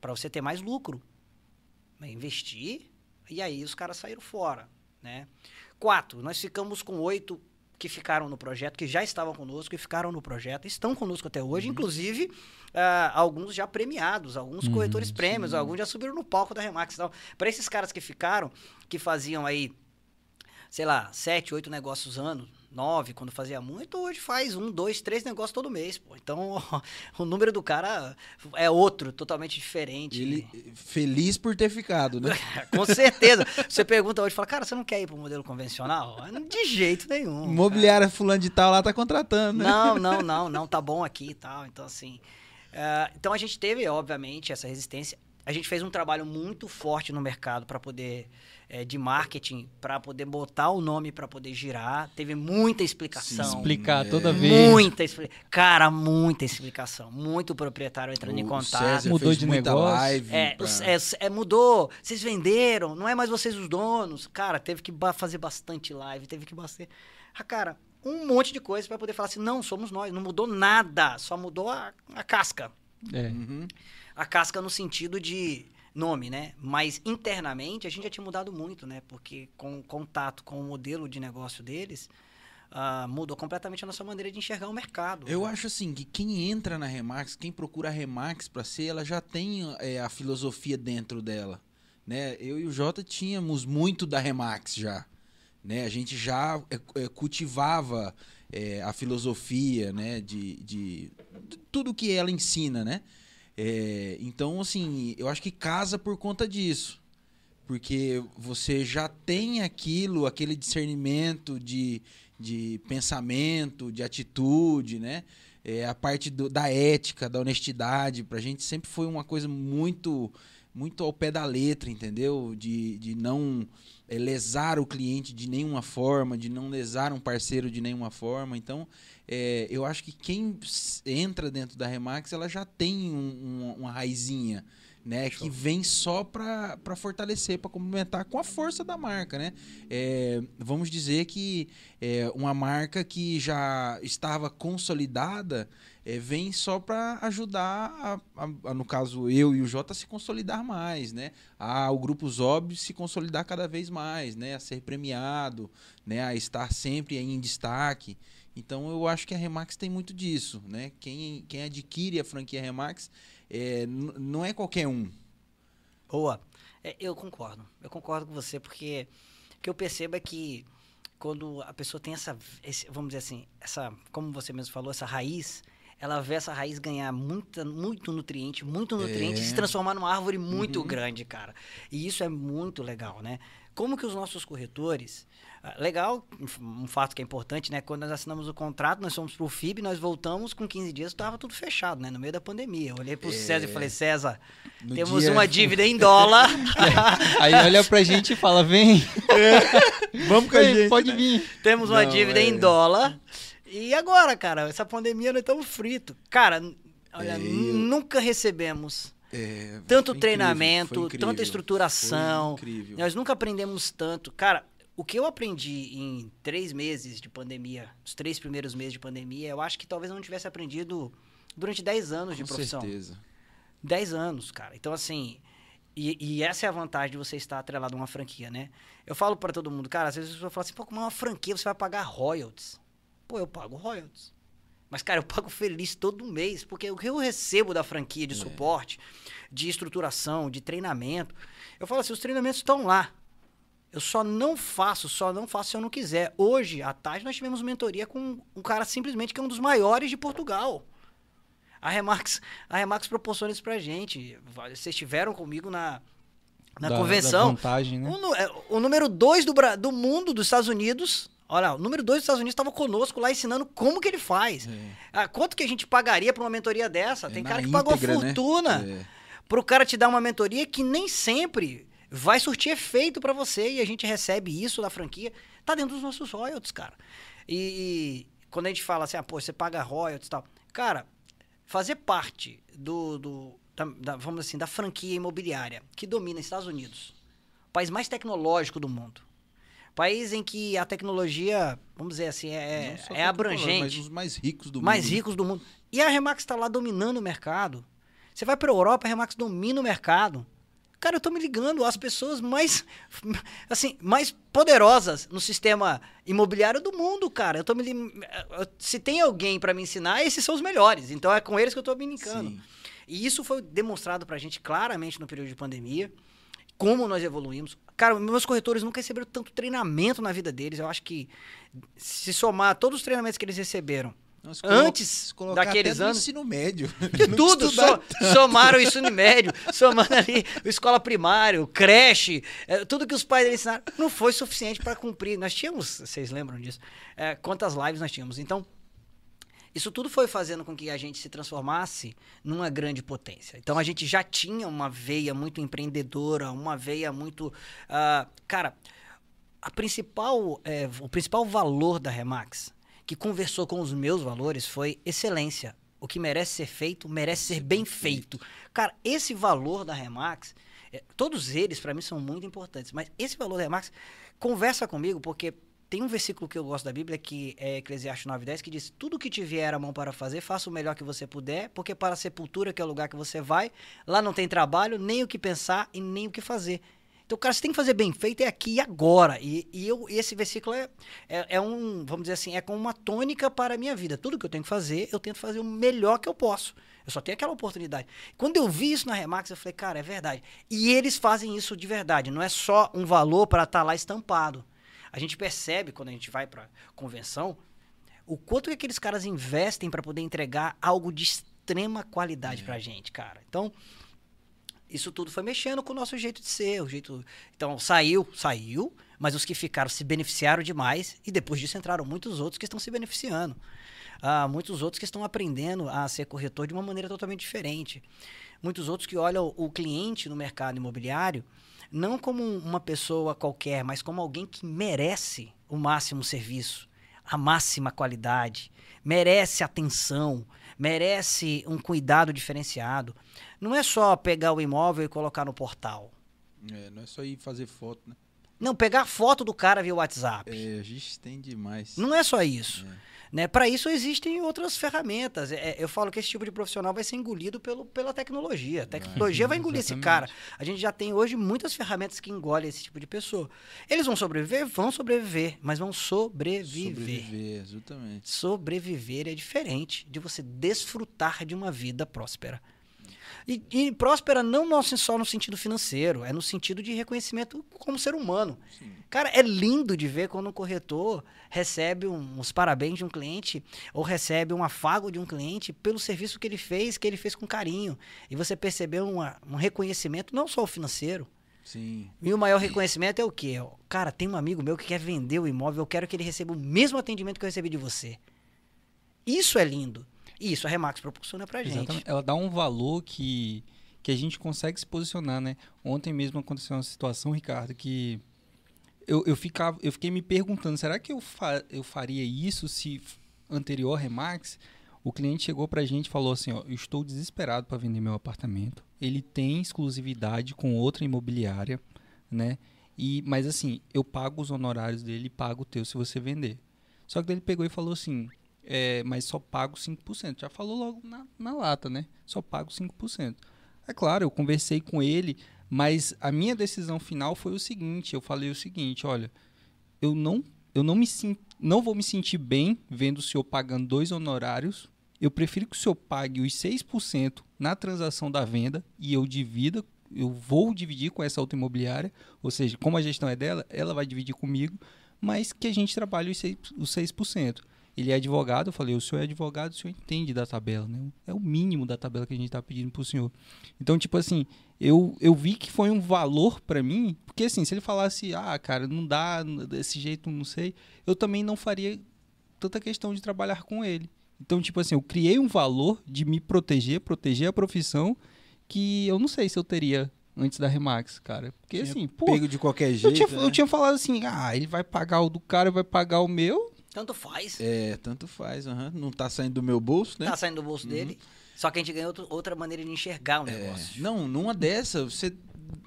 para você ter mais lucro. Investir, e aí os caras saíram fora, né? Quatro, nós ficamos com oito que ficaram no projeto, que já estavam conosco e ficaram no projeto, estão conosco até hoje, uhum. inclusive uh, alguns já premiados, alguns uhum, corretores prêmios, sim. alguns já subiram no palco da Remax. Então, para esses caras que ficaram, que faziam aí, sei lá, sete, oito negócios ano, nove, quando fazia muito, hoje faz um, dois, três negócios todo mês, pô. Então, *laughs* o número do cara é outro, totalmente diferente. Ele feliz por ter ficado, né? *laughs* Com certeza. Você pergunta hoje, fala, cara, você não quer ir pro modelo convencional? *laughs* De jeito nenhum. Imobiliária cara. fulano de tal lá tá contratando, né? Não, não, não, não, tá bom aqui e tal. Então, assim... Uh, então, a gente teve, obviamente, essa resistência. A gente fez um trabalho muito forte no mercado para poder é, de marketing para poder botar o nome para poder girar. Teve muita explicação. Sim, explicar é. toda vez. Muita explicação. Cara, muita explicação. Muito proprietário entrando o em contato. César mudou de negócio. Live é, pra... é, é, mudou. Vocês venderam. Não é mais vocês os donos. Cara, teve que fazer bastante live. Teve que bater. Ah, cara, um monte de coisa para poder falar assim: não, somos nós. Não mudou nada. Só mudou a, a casca. É. Uhum. A casca no sentido de nome, né? Mas internamente a gente já tinha mudado muito, né? Porque com contato com o modelo de negócio deles, uh, mudou completamente a nossa maneira de enxergar o mercado. Eu né? acho assim que quem entra na Remax, quem procura a Remax para ser, ela já tem é, a filosofia dentro dela, né? Eu e o Jota tínhamos muito da Remax já, né? A gente já é, cultivava é, a filosofia, né? De, de, de tudo que ela ensina, né? É, então, assim, eu acho que casa por conta disso. Porque você já tem aquilo, aquele discernimento de, de pensamento, de atitude, né? É, a parte do, da ética, da honestidade, pra gente sempre foi uma coisa muito muito ao pé da letra, entendeu? De, de não é, lesar o cliente de nenhuma forma, de não lesar um parceiro de nenhuma forma. Então, é, eu acho que quem entra dentro da Remax, ela já tem um, um, uma raizinha, né? Que vem só para fortalecer, para complementar com a força da marca, né? É, vamos dizer que é, uma marca que já estava consolidada é, vem só para ajudar, a, a, a, no caso eu e o Jota, a se consolidar mais, né? A, o Grupo Zob se consolidar cada vez mais, né? A ser premiado, né? A estar sempre em destaque. Então eu acho que a Remax tem muito disso, né? Quem, quem adquire a franquia Remax é, não é qualquer um. Boa. É, eu concordo. Eu concordo com você, porque o que eu percebo é que quando a pessoa tem essa, esse, vamos dizer assim, essa, como você mesmo falou, essa raiz, ela vê essa raiz ganhar muita, muito nutriente, muito nutriente, é. e se transformar numa árvore muito uhum. grande, cara. E isso é muito legal, né? Como que os nossos corretores, ah, legal, um fato que é importante, né? Quando nós assinamos o contrato, nós fomos pro FIB, nós voltamos com 15 dias, estava tudo fechado, né? No meio da pandemia. Eu olhei pro é... César e falei, César, no temos dia... uma *laughs* dívida em dólar. *laughs* Aí olha pra gente e fala, vem. É. Vamos com a gente. Pode né? vir. Temos uma Não, dívida é... em dólar. E agora, cara? Essa pandemia nós estamos fritos. Cara, olha, é, nunca recebemos é, tanto treinamento, incrível, tanta estruturação. Nós nunca aprendemos tanto. Cara, o que eu aprendi em três meses de pandemia, os três primeiros meses de pandemia, eu acho que talvez eu não tivesse aprendido durante dez anos Com de profissão. Com certeza. Dez anos, cara. Então, assim, e, e, essa é a vantagem de você estar atrelado a uma franquia, né? Eu falo para todo mundo, cara, às vezes a pessoa fala assim, pô, como é uma franquia, você vai pagar royalties. Pô, eu pago royalties. Mas, cara, eu pago feliz todo mês, porque o que eu recebo da franquia de é. suporte, de estruturação, de treinamento, eu falo assim, os treinamentos estão lá. Eu só não faço, só não faço se eu não quiser. Hoje, à tarde, nós tivemos mentoria com um cara simplesmente que é um dos maiores de Portugal. A Remax, a Remax proporciona isso pra gente. Vocês estiveram comigo na, na da, convenção. Da vantagem, né? o, é, o, número dois do, do mundo dos Estados Unidos. Olha, o número dois dos Estados Unidos estava conosco lá ensinando como que ele faz. É. Ah, quanto que a gente pagaria para uma mentoria dessa? É Tem cara que íntegra, pagou né? fortuna né? para o cara te dar uma mentoria que nem sempre vai surtir efeito para você e a gente recebe isso da franquia. Tá dentro dos nossos royalties, cara. E, quando a gente fala assim, ah, pô, você paga royalties e tal. Cara, fazer parte do, do da, da, vamos assim, da franquia imobiliária que domina Estados Unidos, o país mais tecnológico do mundo, país em que a tecnologia, vamos dizer assim, é, é abrangente. Mas os mais ricos do mais mundo. Mais ricos do mundo. E a Remax está lá dominando o mercado. Você vai para a Europa, a Remax domina o mercado. Cara, eu tô me ligando às pessoas mais, *laughs* assim, mais poderosas no sistema imobiliário do mundo, cara. Eu tô me se tem alguém para me ensinar, esses são os melhores. Então é com eles que eu tô me brincando. E isso foi demonstrado pra gente claramente no período de pandemia, como nós evoluímos. Cara, meus corretores nunca receberam tanto treinamento na vida deles. Eu acho que se somar todos os treinamentos que eles receberam, Antes daqueles anos. ensino médio. *laughs* De tudo. So, somaram o ensino médio, somando ali escola primária, creche, é, tudo que os pais ensinaram. Não foi suficiente para cumprir. Nós tínhamos, vocês lembram disso? É, quantas lives nós tínhamos? Então, isso tudo foi fazendo com que a gente se transformasse numa grande potência. Então a gente já tinha uma veia muito empreendedora, uma veia muito. Uh, cara, a principal, é, o principal valor da Remax que conversou com os meus valores foi excelência. O que merece ser feito, merece ser bem feito. Cara, esse valor da Remax, é, todos eles para mim são muito importantes, mas esse valor da Remax conversa comigo porque tem um versículo que eu gosto da Bíblia, que é Eclesiastes 9,10, que diz: Tudo que te vier a mão para fazer, faça o melhor que você puder, porque para a sepultura, que é o lugar que você vai, lá não tem trabalho, nem o que pensar e nem o que fazer. Então, cara, você tem que fazer bem feito é aqui e agora. E, e eu, esse versículo é, é, é, um, vamos dizer assim, é como uma tônica para a minha vida. Tudo que eu tenho que fazer, eu tento fazer o melhor que eu posso. Eu só tenho aquela oportunidade. Quando eu vi isso na Remax, eu falei, cara, é verdade. E eles fazem isso de verdade. Não é só um valor para estar tá lá estampado. A gente percebe, quando a gente vai para convenção, o quanto que aqueles caras investem para poder entregar algo de extrema qualidade é. para a gente, cara. Então, isso tudo foi mexendo com o nosso jeito de ser, o jeito. Então saiu, saiu, mas os que ficaram se beneficiaram demais e depois disso entraram muitos outros que estão se beneficiando. Ah, muitos outros que estão aprendendo a ser corretor de uma maneira totalmente diferente. Muitos outros que olham o cliente no mercado imobiliário não como uma pessoa qualquer, mas como alguém que merece o máximo serviço, a máxima qualidade, merece atenção, merece um cuidado diferenciado. Não é só pegar o imóvel e colocar no portal. É, não é só ir fazer foto, né? Não, pegar foto do cara via WhatsApp. É, a gente tem demais. Não é só isso. É. Né? Para isso existem outras ferramentas. É, eu falo que esse tipo de profissional vai ser engolido pelo, pela tecnologia. A tecnologia vai engolir esse cara. A gente já tem hoje muitas ferramentas que engolem esse tipo de pessoa. Eles vão sobreviver? Vão sobreviver, mas vão sobreviver. Sobreviver, exatamente. Sobreviver é diferente de você desfrutar de uma vida próspera. E, e próspera não só no sentido financeiro, é no sentido de reconhecimento como ser humano. Sim. Cara, é lindo de ver quando um corretor recebe um, uns parabéns de um cliente ou recebe um afago de um cliente pelo serviço que ele fez, que ele fez com carinho. E você percebeu uma, um reconhecimento, não só o financeiro, Sim. E o maior reconhecimento é o quê? Cara, tem um amigo meu que quer vender o imóvel, eu quero que ele receba o mesmo atendimento que eu recebi de você. Isso é lindo. E isso a Remax proporciona pra gente. Exatamente. Ela dá um valor que, que a gente consegue se posicionar, né? Ontem mesmo aconteceu uma situação, Ricardo, que eu, eu, ficava, eu fiquei me perguntando, será que eu, fa, eu faria isso se anterior Remax, o cliente chegou pra gente e falou assim, ó, eu estou desesperado para vender meu apartamento. Ele tem exclusividade com outra imobiliária, né? E, mas assim, eu pago os honorários dele e pago o teu se você vender. Só que ele pegou e falou assim: é, mas só pago 5%. Já falou logo na, na lata, né? Só pago 5%. É claro, eu conversei com ele, mas a minha decisão final foi o seguinte: eu falei o seguinte, olha, eu não, eu não me não vou me sentir bem vendo o senhor pagando dois honorários. Eu prefiro que o senhor pague os 6% na transação da venda e eu divida, eu vou dividir com essa outra imobiliária, ou seja, como a gestão é dela, ela vai dividir comigo, mas que a gente trabalhe os 6%. Os 6%. Ele é advogado, eu falei, o senhor é advogado, o senhor entende da tabela, né? É o mínimo da tabela que a gente está pedindo para o senhor. Então, tipo assim, eu, eu vi que foi um valor para mim, porque assim, se ele falasse, ah, cara, não dá, desse jeito, não sei, eu também não faria tanta questão de trabalhar com ele. Então, tipo assim, eu criei um valor de me proteger, proteger a profissão, que eu não sei se eu teria antes da Remax, cara. Porque tinha assim, pô. Pego de qualquer jeito. Eu tinha, né? eu tinha falado assim, ah, ele vai pagar o do cara, vai pagar o meu Tanto faz. É, tanto faz, aham. não tá saindo do meu bolso, né? Tá saindo do bolso dele. Só que a gente ganha outro- outra maneira de enxergar o É, negócio. não, numa dessa, você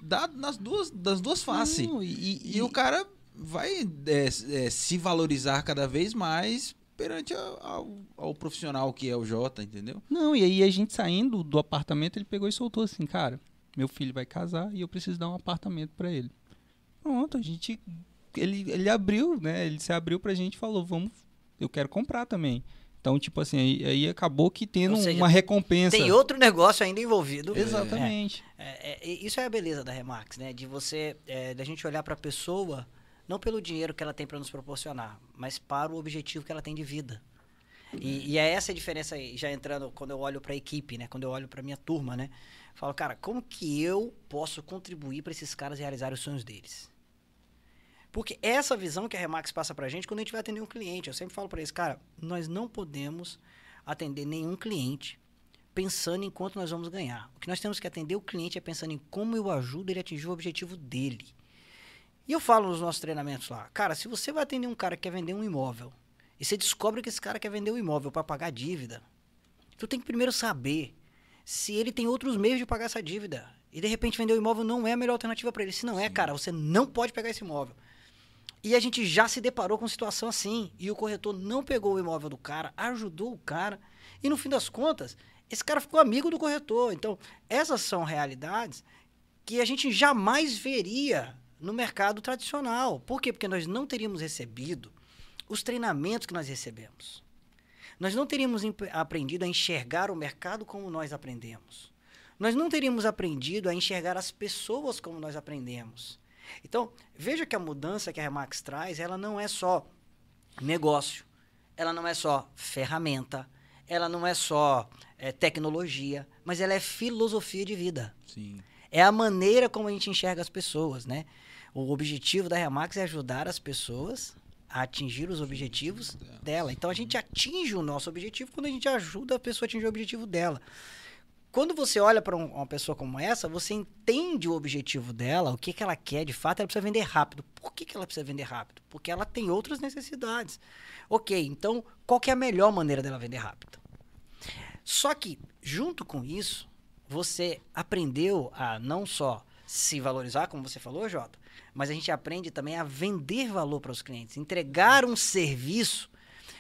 dá nas duas, das duas faces. Não, e, E, o cara vai é, é, se valorizar cada vez mais perante a- ao, ao profissional que é o Jota, entendeu? Não, e aí a gente saindo do apartamento, ele pegou e soltou assim, cara, meu filho vai casar e eu preciso dar um apartamento pra ele. Pronto, a gente ele, ele abriu, né? Ele se abriu pra gente e falou, vamos, eu quero comprar também. Então, tipo assim, aí, aí acabou que tendo seja, uma recompensa. Tem outro negócio ainda envolvido. Exatamente. É, é, e isso é a beleza da Remax, né? De você, é, da gente olhar para a pessoa não pelo dinheiro que ela tem para nos proporcionar, mas para o objetivo que ela tem de vida. E, e é essa a diferença aí, já entrando quando eu olho para a equipe, né? Quando eu olho para minha turma, né? Falo, cara, como que eu posso contribuir para esses caras realizarem os sonhos deles? Porque essa visão que a Remax passa pra gente quando a gente vai atender um cliente, eu sempre falo para eles, cara, nós não podemos atender nenhum cliente pensando em quanto nós vamos ganhar. O que nós temos que atender o cliente é pensando em como eu ajudo ele a atingir o objetivo dele. E eu falo nos nossos treinamentos lá, cara, se você vai atender um cara que quer vender um imóvel e você descobre que esse cara quer vender o imóvel para pagar a dívida, tu tem que primeiro saber se ele tem outros meios de pagar essa dívida. E de repente vender o imóvel não é a melhor alternativa para ele. Se não é, cara, você não pode pegar esse imóvel. E a gente já se deparou com situação assim. E o corretor não pegou o imóvel do cara, ajudou o cara. E no fim das contas, esse cara ficou amigo do corretor. Então, essas são realidades que a gente jamais veria no mercado tradicional. Por quê? Porque nós não teríamos recebido os treinamentos que nós recebemos. Nós não teríamos aprendido a enxergar o mercado como nós aprendemos. Nós não teríamos aprendido a enxergar as pessoas como nós aprendemos. Então, veja que a mudança que a Remax traz, ela não é só negócio, ela não é só ferramenta, ela não é só é, tecnologia, mas ela é filosofia de vida. Sim. É a maneira como a gente enxerga as pessoas, né? O objetivo da Remax é ajudar as pessoas a atingir os objetivos dela. Então a gente atinge o nosso objetivo quando a gente ajuda a pessoa a atingir o objetivo dela. Quando você olha para uma pessoa como essa, você entende o objetivo dela, o que, que ela quer de fato, ela precisa vender rápido. Por que, que ela precisa vender rápido? Porque ela tem outras necessidades. Ok, então qual que é a melhor maneira dela vender rápido? Só que, junto com isso, você aprendeu a não só se valorizar, como você falou, Jota, mas a gente aprende também a vender valor para os clientes, entregar um serviço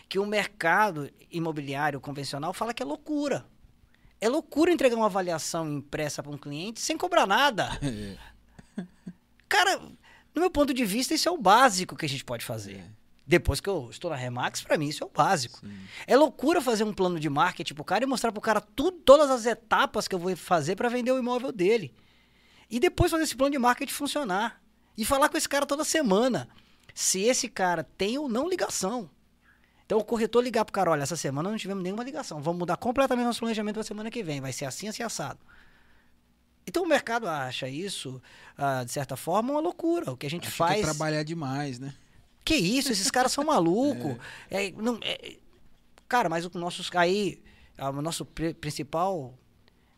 que o mercado imobiliário convencional fala que é loucura. É loucura entregar uma avaliação impressa para um cliente sem cobrar nada. *laughs* Cara, no meu ponto de vista, isso é o básico que a gente pode fazer. Depois que eu estou na Remax, para mim isso é o básico. É loucura fazer um plano de marketing pro cara e mostrar pro cara tudo, todas as etapas que eu vou fazer para vender o imóvel dele. E depois fazer esse plano de marketing funcionar. E falar com esse cara toda semana. Se esse cara tem ou não ligação. Então o corretor ligar pro cara, olha, essa semana não tivemos nenhuma ligação. Vamos mudar completamente nosso planejamento para semana que vem. Vai ser assim, assim, assado. Então o mercado acha isso, ah, de certa forma, uma loucura. O que a gente Acho faz. que é trabalhar demais, né? Que isso, esses caras são *laughs* malucos. É, não, é, cara, mas o nossos aí, o nosso pri- principal,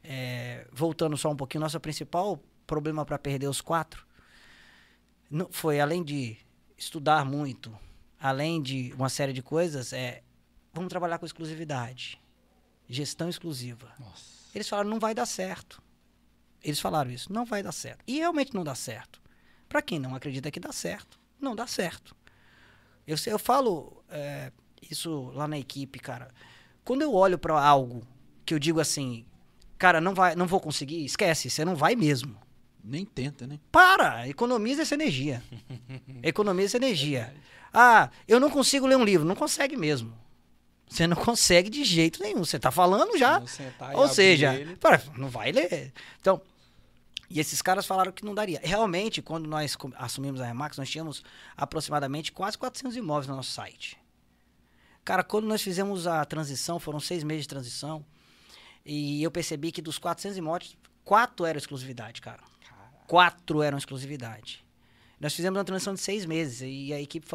é, voltando só um pouquinho, nosso principal problema para perder os quatro não, foi além de estudar muito, além de uma série de coisas, é vamos trabalhar com exclusividade, gestão exclusiva. Eles falaram não vai dar certo. Eles falaram isso, não vai dar certo. E realmente não dá certo. Para quem não acredita que dá certo, não dá certo. Eu, eu falo é, isso lá na equipe, cara. Quando eu olho para algo que eu digo assim, cara, não vai, não vou conseguir, esquece, você não vai mesmo. Nem tenta, né? Para, economiza essa energia. *laughs* economiza essa energia. Ah, eu não consigo ler um livro, não consegue mesmo. Você não consegue de jeito nenhum. Você tá falando já. E Ou seja, ele. para, não vai ler. Então, e esses caras falaram que não daria. Realmente, quando nós assumimos a Remax, nós tínhamos aproximadamente quase 400 imóveis no nosso site. Cara, quando nós fizemos a transição, foram seis meses de transição, e eu percebi que dos 400 imóveis, quatro eram exclusividade, cara. Quatro eram exclusividade. Nós fizemos uma transição de seis meses, e a equipe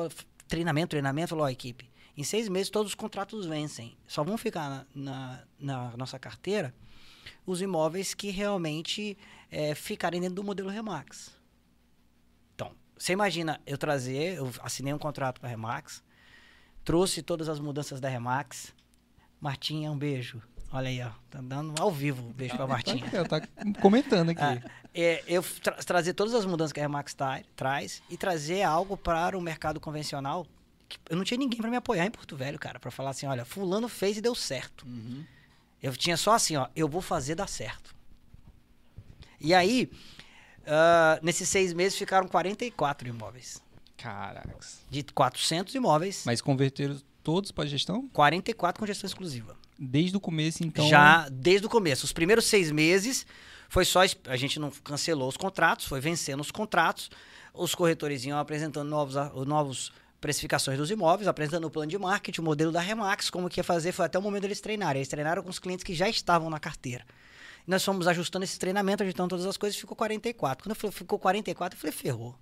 treinamento, treinamento, falou, ó, equipe, em seis meses todos os contratos vencem. Só vão ficar na, na- na nossa carteira os imóveis que realmente eh, ficarem dentro do modelo Remax. Então, você imagina eu trazer, eu assinei um contrato com a Remax, trouxe todas as mudanças da Remax. Martinha, um beijo. Olha aí, ó. Tá dando ao vivo um beijo pra Martinha. Tá, tá comentando *laughs* aqui. Ah, é, eu tra trazer todas as mudanças que a Remax tá, traz e trazer algo para o mercado convencional. Eu não tinha ninguém para me apoiar em Porto Velho, cara, para falar assim, olha, fulano fez e deu certo. Uhum. Eu tinha só assim, ó, eu vou fazer dar certo. E aí, uh, nesses seis meses ficaram 44 imóveis. Caracas. De 400 imóveis, Mas converteram todos para gestão? 44 com gestão exclusiva. Desde o começo, então. Já desde o começo. Os primeiros seis meses foi só. A gente não cancelou os contratos, foi vencendo os contratos. Os corretores iam apresentando novos, novos precificações dos imóveis, apresentando o plano de marketing, o modelo da Remax, como que ia fazer, foi até o momento deles treinarem. Eles treinaram com os clientes que já estavam na carteira. Nós fomos ajustando esse treinamento, ajustando todas as coisas, ficou 44. Quando falei, ficou 44, eu falei, ferrou.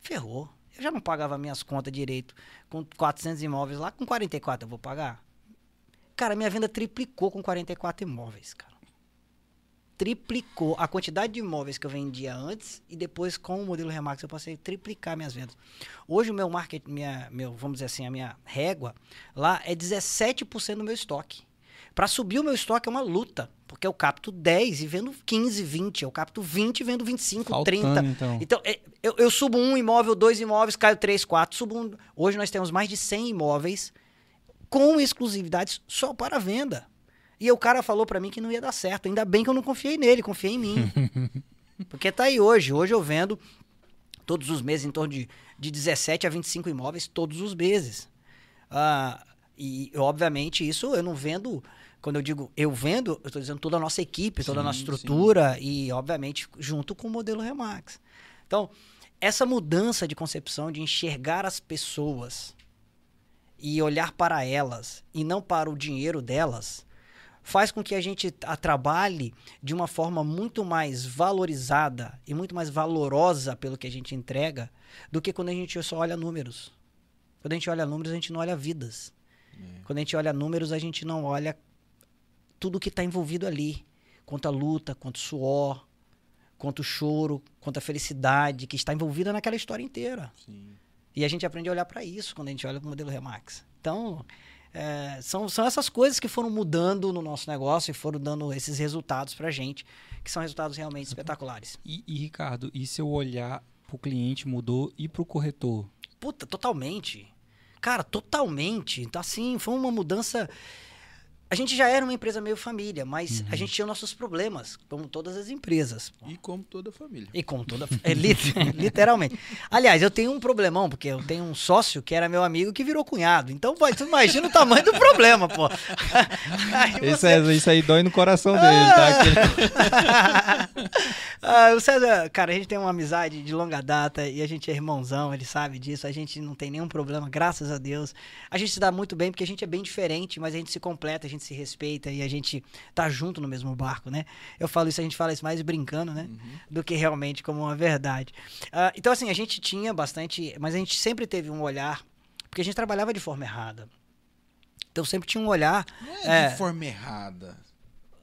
Ferrou. Eu já não pagava minhas contas direito com 400 imóveis lá, com 44 eu vou pagar? Cara, minha venda triplicou com 44 imóveis, cara. Triplicou a quantidade de imóveis que eu vendia antes e depois com o modelo Remax eu passei a triplicar minhas vendas. Hoje o meu market, minha, meu, vamos dizer assim, a minha régua lá é 17% do meu estoque. Para subir o meu estoque é uma luta, porque eu capto 10 e vendo 15, 20, eu capto 20 e vendo 25, Faltando, 30. então. Então, é, eu, eu subo um imóvel, dois imóveis, caio três, quatro, subo um. Hoje nós temos mais de 100 imóveis com exclusividades só para venda. E o cara falou para mim que não ia dar certo. Ainda bem que eu não confiei nele, confiei em mim. *laughs* Porque tá aí hoje. Hoje eu vendo todos os meses em torno de, de 17 a 25 imóveis todos os meses. Ah, e, obviamente, isso eu não vendo. Quando eu digo eu vendo, eu estou dizendo toda a nossa equipe, toda a Sim, nossa sim. estrutura e, obviamente, junto com o modelo Remax. Então, essa mudança de concepção de enxergar as pessoas e olhar para elas e não para o dinheiro delas faz com que a gente a trabalhe de uma forma muito mais valorizada e muito mais valorosa pelo que a gente entrega do que quando a gente só olha números. Quando a gente olha números, a gente não olha vidas. Quando a gente olha números, a gente não olha tudo que está envolvido ali. Quanto a luta, quanto o suor, quanto o choro, quanto a felicidade que está envolvida naquela história inteira. Sim. E a gente aprende a olhar para isso quando a gente olha para o modelo Remax. Então, é, são, são essas coisas que foram mudando no nosso negócio e foram dando esses resultados para a gente, que são resultados realmente espetaculares. E, e, Ricardo, e seu olhar pro cliente mudou e pro corretor? Puta, totalmente. Cara, totalmente. Então, assim, foi uma mudança. A gente já era uma empresa meio família, mas a gente tinha nossos problemas, como todas as empresas. E como toda família. E com toda. É, lit- *laughs* literalmente. Aliás, eu tenho um problemão, porque eu tenho um sócio que era meu amigo que virou cunhado. Então, vai, tu imagina o tamanho do problema, pô. *laughs* Aí Isso, você- é, isso aí dói no coração dele, tá? *laughs* Ah, o César, cara, a gente tem uma amizade de longa data e a gente é irmãozão, ele sabe disso. A gente não tem nenhum problema, graças a Deus. A gente se dá muito bem porque a gente é bem diferente, mas a gente se completa, a gente se respeita e a gente tá junto no mesmo barco, né? Eu falo isso, a gente fala isso mais brincando, né? Do que realmente como uma verdade. Ah, então, assim, a gente tinha bastante, mas a gente sempre teve um olhar, porque a gente trabalhava de forma errada. Então sempre tinha um olhar. Não é, É. de forma errada.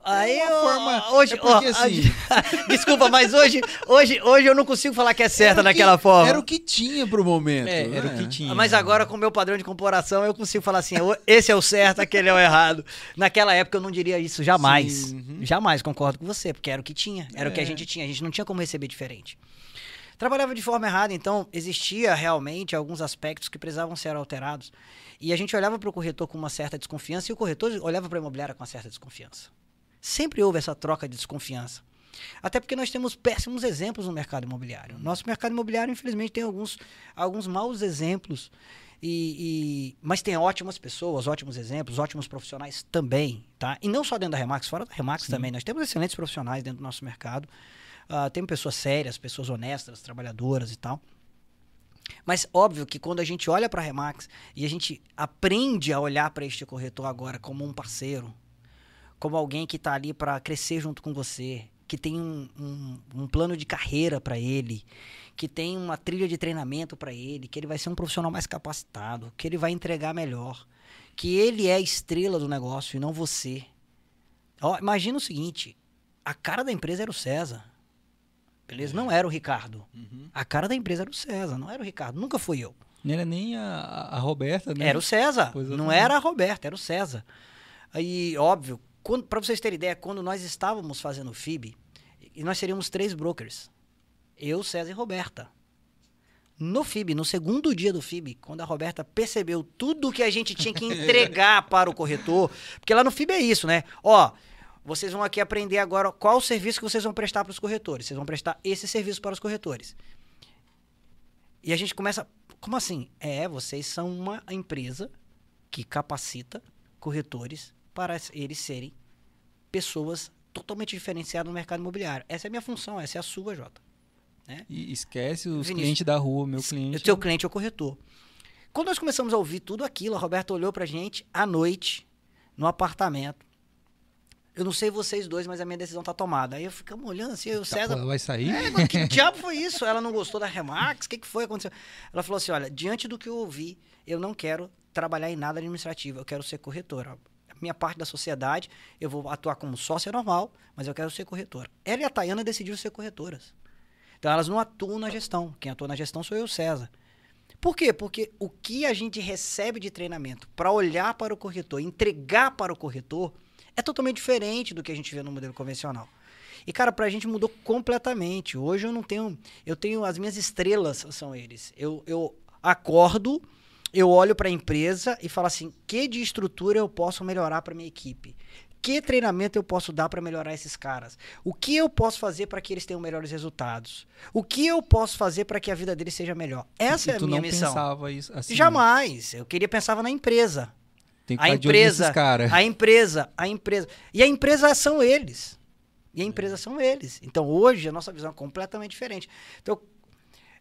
Aí uma eu- forma- hoje, é porque, ó, assim- *laughs* desculpa, mas hoje, hoje, hoje eu não consigo falar que é certa que- daquela forma. Era o que tinha pro momento. É, era o né? que tinha. Mas agora, com o meu padrão de comparação, eu consigo falar assim: "O- esse é o certo, aquele é o errado. Naquela época eu não diria isso jamais. Sim, uhum. Jamais concordo com você, porque era o que tinha, era o que a É. gente tinha, a gente não tinha como receber diferente. Trabalhava de forma errada, então existia realmente alguns aspectos que precisavam ser alterados. E a gente olhava para o corretor com uma certa desconfiança e o corretor olhava para a imobiliária com uma certa desconfiança. Sempre houve essa troca de desconfiança. Até porque nós temos péssimos exemplos no mercado imobiliário. Nosso mercado imobiliário, infelizmente, tem alguns, alguns maus exemplos. E, e- mas tem ótimas pessoas, ótimos exemplos, ótimos profissionais também, tá? E não só dentro da Remax, fora da Remax também. Nós temos excelentes profissionais dentro do nosso mercado. Ah, temos pessoas sérias, pessoas honestas, trabalhadoras e tal. Mas óbvio que quando a gente olha para a Remax e a gente aprende a olhar para este corretor agora como um parceiro, como alguém que está ali para crescer junto com você, que tem um, um, um plano de carreira para ele, que tem uma trilha de treinamento para ele, que ele vai ser um profissional mais capacitado, que ele vai entregar melhor, que ele é a estrela do negócio e não você. Ó, imagina o seguinte: a cara da empresa era o César. Beleza? Não era o Ricardo. Uhum. A cara da empresa era o César, não era o Ricardo. Nunca fui eu. Não era nem a, a Roberta, né? Era o César. Não era a Roberta, era o César. Aí, óbvio, pra vocês terem ideia, quando nós estávamos fazendo o FIB, e nós seríamos três brokers. Eu, César e Roberta. No FIB, no segundo dia do FIB, quando a Roberta percebeu tudo que a gente tinha que *laughs* entregar para o corretor, porque lá no FIB é isso, né? Ó, vocês vão aqui aprender agora qual o serviço que vocês vão prestar para os corretores. Vocês vão prestar esse serviço para os corretores. E a gente começa. Como assim? É, vocês são uma empresa que capacita corretores para eles serem pessoas totalmente diferenciadas no mercado imobiliário. Essa é a minha função, essa é a sua, Jota. E esquece os Vinícius, clientes da rua, meu O cliente. teu cliente é o corretor. Quando nós começamos a ouvir tudo aquilo, a Roberta olhou pra gente à noite, no apartamento. Eu não sei vocês dois, mas a minha decisão tá tomada. Aí eu ficamos olhando assim, eu, o Tá, César, pô, vai sair? É, mas que *laughs* diabo foi isso? Ela não gostou da Remax? O que, que foi? Aconteceu? Ela falou assim: olha, diante do que eu ouvi, eu não quero trabalhar em nada administrativo, eu quero ser corretora. Minha parte da sociedade, eu vou atuar como sócia normal, mas eu quero ser corretora. Ela e a Tayana decidiram ser corretoras. Então elas não atuam na gestão. Quem atua na gestão sou eu, César. Por quê? Porque o que a gente recebe de treinamento para olhar para o corretor, entregar para o corretor, é totalmente diferente do que a gente vê no modelo convencional. E, cara, pra gente mudou completamente. Hoje eu não tenho. Eu tenho. As minhas estrelas são eles. Eu, eu acordo, eu olho pra empresa e falo assim: que de estrutura eu posso melhorar pra minha equipe? Que treinamento eu posso dar para melhorar esses caras? O que eu posso fazer para que eles tenham melhores resultados? O que eu posso fazer para que a vida deles seja melhor? Essa E é a minha missão. pensava isso assim. Jamais. Eu queria pensava na empresa. Tem que A empresa, a empresa, a empresa. E a empresa são eles. E a empresa são eles. Então hoje a nossa visão é completamente diferente. Então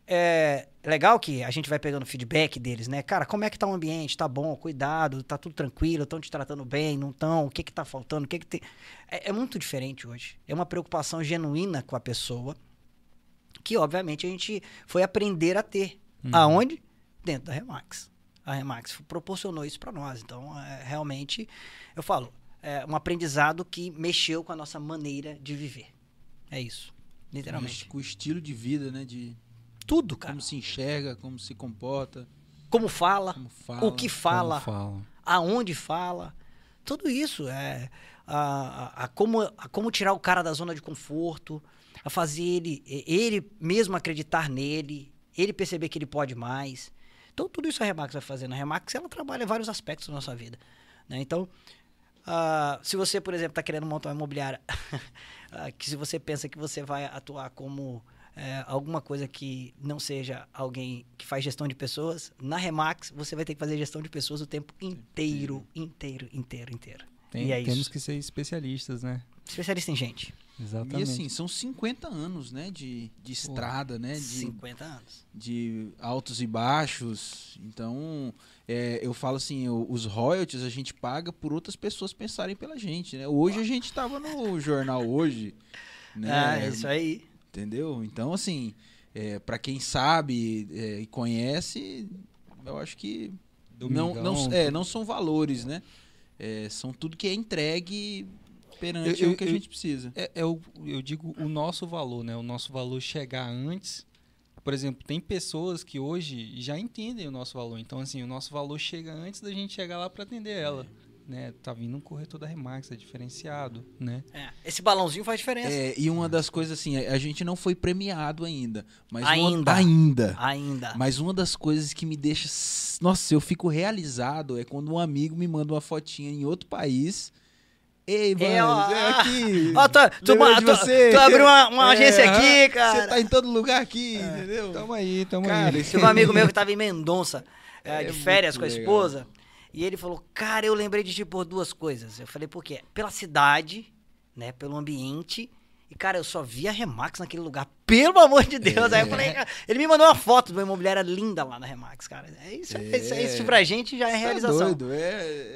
é legal que a gente vai pegando feedback deles, né? Cara, como é que tá o ambiente? Tá bom, cuidado, tá tudo tranquilo, estão te tratando bem, não estão? O que que tá faltando? O que que tem? É, é muito diferente hoje. É uma preocupação genuína com a pessoa que obviamente a gente foi aprender a ter. Aonde? Dentro da Remax. A Remax proporcionou isso para nós. Então, é, realmente, eu falo, é um aprendizado que mexeu com a nossa maneira de viver. É isso. Literalmente. Com o estilo de vida, né? De Tudo, cara. como se enxerga, como se comporta, Como fala, como fala. o que fala, fala. aonde fala. Tudo isso é a, a- a como, a como tirar o cara da zona de conforto, a fazer ele, ele mesmo acreditar nele, ele perceber que ele pode mais. Então, tudo isso a Remax vai fazendo. A Remax, ela trabalha em vários aspectos da nossa vida. né? Então, ah, se você, por exemplo, está querendo montar uma imobiliária, *laughs* ah, que se você pensa que você vai atuar como eh, alguma coisa que não seja alguém que faz gestão de pessoas, na Remax você vai ter que fazer gestão de pessoas o tempo inteiro, inteiro, inteiro, inteiro. Tem- e é temos isso. que ser especialistas, né? Especialista em gente. E Exatamente. assim, são 50 anos, né? De, de estrada, né? De, 50 anos. de altos e baixos. Então, é, eu falo assim, os royalties a gente paga por outras pessoas pensarem pela gente, né? Hoje a gente tava no jornal hoje, né? Ah, é isso aí. Entendeu? Então, assim, é, para quem sabe é, e conhece, eu acho que não, não, é, não são valores, né? É, são tudo que é entregue perante Eu- eu- o que a eu- gente precisa. É, é o, eu digo o nosso valor, né? O nosso valor chegar antes. Por exemplo, tem pessoas que hoje já entendem o nosso valor. Então, assim, o nosso valor chega antes da gente chegar lá para atender ela. Né? Tá vindo um corretor da Remax, é diferenciado, né? É, Esse balãozinho faz diferença. É, e uma das coisas assim, a a gente não foi premiado ainda, mas uma- Ainda. ainda. Ainda. Mas uma das coisas que me deixa, nossa, eu fico realizado é quando um amigo me manda uma fotinha em outro país. Ei, mano, É, ó, é aqui. Ó, tu, tu, tu, você. tu abriu uma, uma É, agência aqui, cara. Você tá em todo lugar aqui, entendeu? Tamo aí, tamo Cara, aí. Tinha um amigo meu que tava em Mendonça, é, É de férias com a legal. E ele falou, cara, eu lembrei de ti por duas coisas. Eu falei, por quê? Pela cidade, né? Pelo ambiente. E, cara, eu só vi a Remax naquele lugar. Pelo amor de Deus. Aí eu falei, cara, ele me mandou uma foto de uma imobiliária linda lá na Remax, cara. É isso, é. isso, é isso pra gente já é Tá realização. doido, é,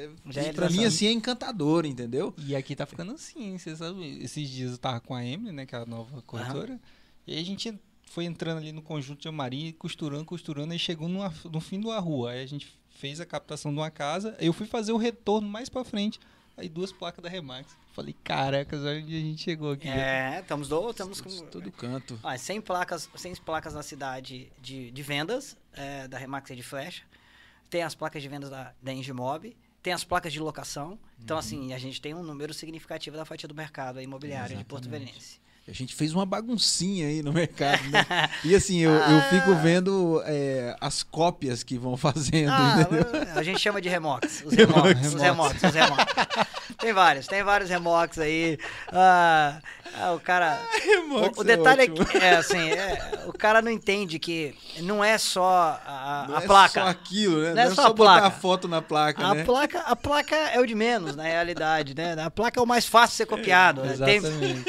é, Já é pra mim assim é encantador, entendeu? E aqui tá ficando assim, você sabe? Esses dias eu tava com a Emily, né? Que é a nova corretora. E aí a gente foi entrando ali no conjunto de Maria, costurando, costurando, e chegou numa- no fim de uma rua. Aí a gente fez a captação de uma casa, eu fui fazer o retorno mais pra frente. Aí duas placas da Remax. Falei, caracas, olha onde a gente chegou aqui. É, estamos do, estamos com Todo canto. ah, 100 placas, 100 placas na cidade de, de vendas é, da Remax e de Flecha. Tem as placas de vendas da, da Engimob, tem as placas de locação. Então, assim, a gente tem um número significativo da fatia do mercado imobiliário de Porto Exatamente. A gente fez uma baguncinha aí no mercado, né? *laughs* E assim, eu, eu fico vendo é, as cópias que vão fazendo, Ah, a gente chama de remox. Os *laughs* remox, os remox, os remox. Tem vários, tem vários remox aí. Ah, ah, o cara. Remox o, o é detalhe é, ótimo. que, é assim, é, o cara não entende que não é só a, Não a é placa. só aquilo, né? Não é Não é só só, a botar a foto na placa, A né? placa, a placa é o de menos, na realidade, né? A placa é o mais fácil de ser copiado. né? Tem,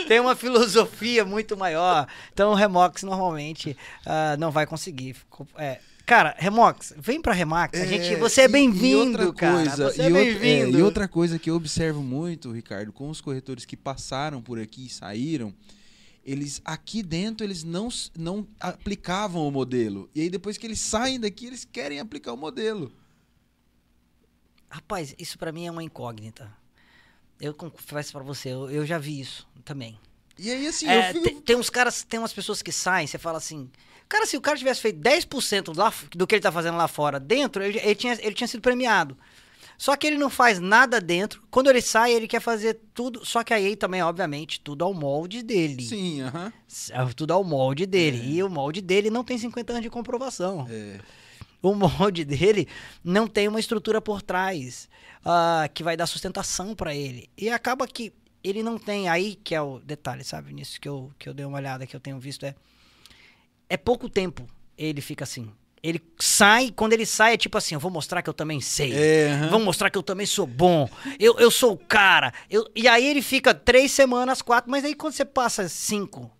tem uma filosofia muito maior. Então o Remox normalmente ah, não vai conseguir. É, cara, Remox, vem pra Remax. A gente, você é e- e bem-vindo, cara. coisa, você e é outra- bem-vindo. e outra coisa que eu observo muito, Ricardo, com os corretores que passaram por aqui e saíram, eles aqui dentro eles não, não aplicavam o modelo. E aí depois que eles saem daqui, eles querem aplicar o modelo. Rapaz, isso pra mim é uma incógnita. Eu confesso pra você, eu, eu já vi isso também. E aí assim, É, fico tem, tem uns caras, tem umas pessoas que saem, você fala assim, cara, se o cara tivesse feito 10% lá, do que ele tá fazendo lá fora dentro, ele, ele tinha, ele tinha sido premiado. Só que ele não faz nada dentro. Quando ele sai, ele quer fazer tudo. Só que aí também, obviamente, tudo ao molde dele. sim, aham. É Tudo ao molde dele. E o molde dele não tem 50 anos de comprovação. É. O molde dele não tem uma estrutura por trás ah, que vai dar sustentação pra ele. E acaba que ele não tem. Aí que é o detalhe, sabe? Nisso que eu, que eu dei uma olhada, que eu tenho visto, é. É pouco tempo ele fica assim. Ele sai, quando ele sai, é tipo assim: eu vou mostrar que eu também sei. É, aham. Vou mostrar que eu também sou bom. Eu, eu sou o cara. Eu, e aí ele fica três semanas, quatro, mas aí quando você passa cinco,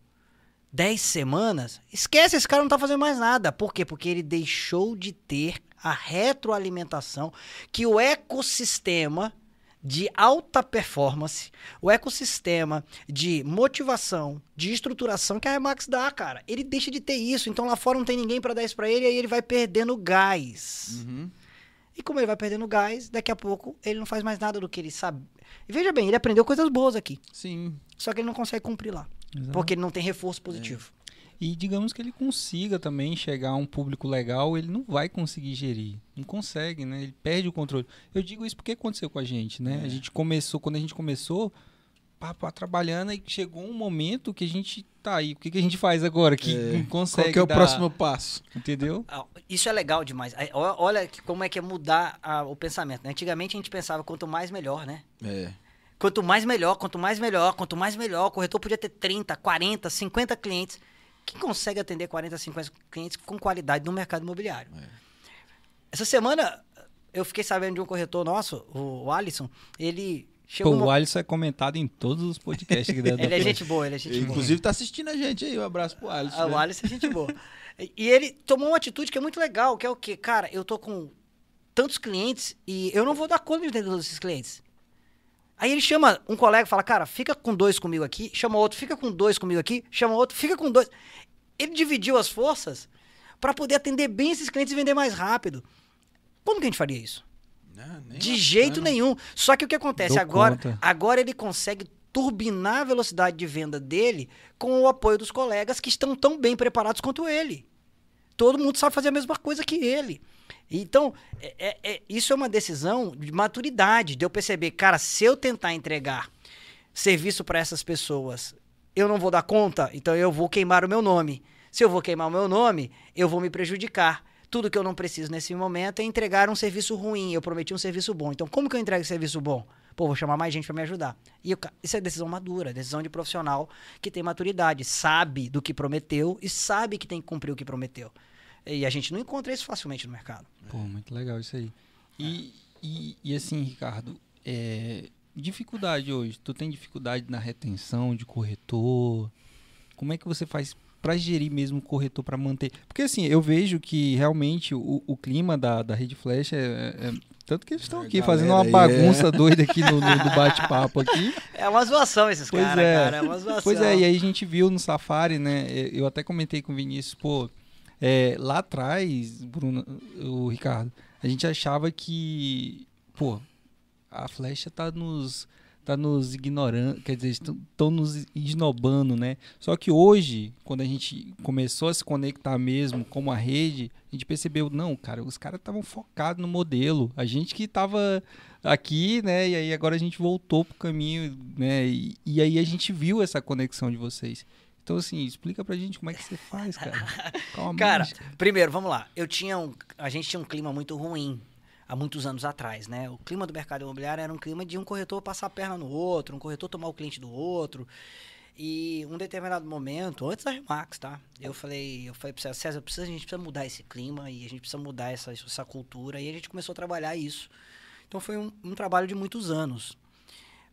dez semanas, esquece, esse cara não tá fazendo mais nada. Por quê? Porque ele deixou de ter a retroalimentação que o ecossistema de alta performance, o ecossistema de motivação, de estruturação que a Remax dá, cara. Ele deixa de ter isso, então lá fora não tem ninguém pra dar isso pra ele, e aí ele vai perdendo gás. Uhum. E como ele vai perdendo gás, daqui a pouco ele não faz mais nada do que ele sabe. E veja bem, ele aprendeu coisas boas aqui. Sim. Só que ele não consegue cumprir lá. Exato. Porque ele não tem reforço positivo. E digamos que ele consiga também chegar a um público legal, ele não vai conseguir gerir. Não consegue, né? Ele perde o controle. Eu digo isso porque aconteceu com a gente, né? É. A gente começou, quando a gente começou, pá, pá, trabalhando, e chegou um momento que a gente tá aí. O que, que a gente faz agora? Que É. não consegue. Qual que é o dar- próximo passo? Entendeu? Ah, Isso é legal demais. Olha como é que é mudar ah, o pensamento. né? Antigamente a gente pensava quanto mais melhor, né? É. Quanto mais melhor, quanto mais melhor, quanto mais melhor. O corretor podia ter 30, 40, 50 clientes. Quem consegue atender 40, 50 clientes com qualidade no mercado imobiliário? É. Essa semana eu fiquei sabendo de um corretor nosso, o, o Alisson. Ele chegou. Pô, uma- o Alisson é comentado em todos os podcasts que *laughs* dá Ele é gente boa, ele é gente boa. Inclusive tá assistindo a gente aí. Um abraço pro Alisson. Ah, o né? Alisson é gente boa. E- ele tomou uma atitude que é muito legal, que é o quê? Cara, eu tô com tantos clientes e eu não vou dar conta de atender todos esses clientes. Aí ele chama um colega e fala, cara, fica com dois comigo aqui, chama outro, fica com dois comigo aqui, chama outro, fica com dois. Ele dividiu as forças para poder atender bem esses clientes e vender mais rápido. Como que a gente faria isso? Não, nem De jeito nenhum. Só que o que acontece? Dou Agora, conta. agora ele consegue turbinar a velocidade de venda dele com o apoio dos colegas que estão tão bem preparados quanto ele. Todo mundo sabe fazer a mesma coisa que ele. Então, é- é- é- isso é uma decisão de maturidade, de eu perceber, cara, se eu tentar entregar serviço para essas pessoas, eu não vou dar conta, então eu vou queimar o meu nome. Se eu vou queimar o meu nome, eu vou me prejudicar. Tudo que eu não preciso nesse momento é entregar um serviço ruim. Eu prometi um serviço bom. Então, como que eu entrego esse serviço bom? Pô, vou chamar mais gente para me ajudar. E eu isso é decisão madura, decisão de profissional que tem maturidade, sabe do que prometeu e sabe que tem que cumprir o que prometeu. E a gente não encontra isso facilmente no mercado. Pô, muito legal isso aí. E, e, e assim, Ricardo, é, dificuldade hoje. Tu tem dificuldade na retenção de corretor? Como é que você faz para gerir mesmo o corretor para manter? Porque assim, eu vejo que realmente o, o clima da, da Rede Flash é, é- é- tanto que eles estão A aqui fazendo uma bagunça doida aqui no, no- bate-papo aqui. *laughs* É uma zoação esses Pois caras, é. cara. É uma zoação. Pois é, e aí a gente viu no Safari, né? Eu até comentei com o Vinícius, pô, é, lá atrás, Bruno, o Ricardo, a gente achava que, pô, a flecha tá nos tá nos ignorando, quer dizer, estão nos esnobando, né? Só que hoje, quando a gente começou a se conectar mesmo como a rede, a gente percebeu, não, cara, os caras estavam focados no modelo. A gente que estava aqui, né? E aí agora a gente voltou pro caminho, né? E, e aí a gente viu essa conexão de vocês. Então, assim, explica pra gente como é que você faz, cara. *laughs* cara, primeiro, vamos lá. Eu tinha um, a gente tinha um clima muito ruim há muitos anos atrás, né? O clima do mercado imobiliário era um clima de um corretor passar a perna no outro, um corretor tomar o cliente do outro. E um determinado momento, antes da Remax, tá? Eu falei, eu falei para César, precisa, a gente precisa mudar esse clima e a gente precisa mudar essa, essa cultura. E a gente começou a trabalhar isso. Então foi um, um trabalho de muitos anos.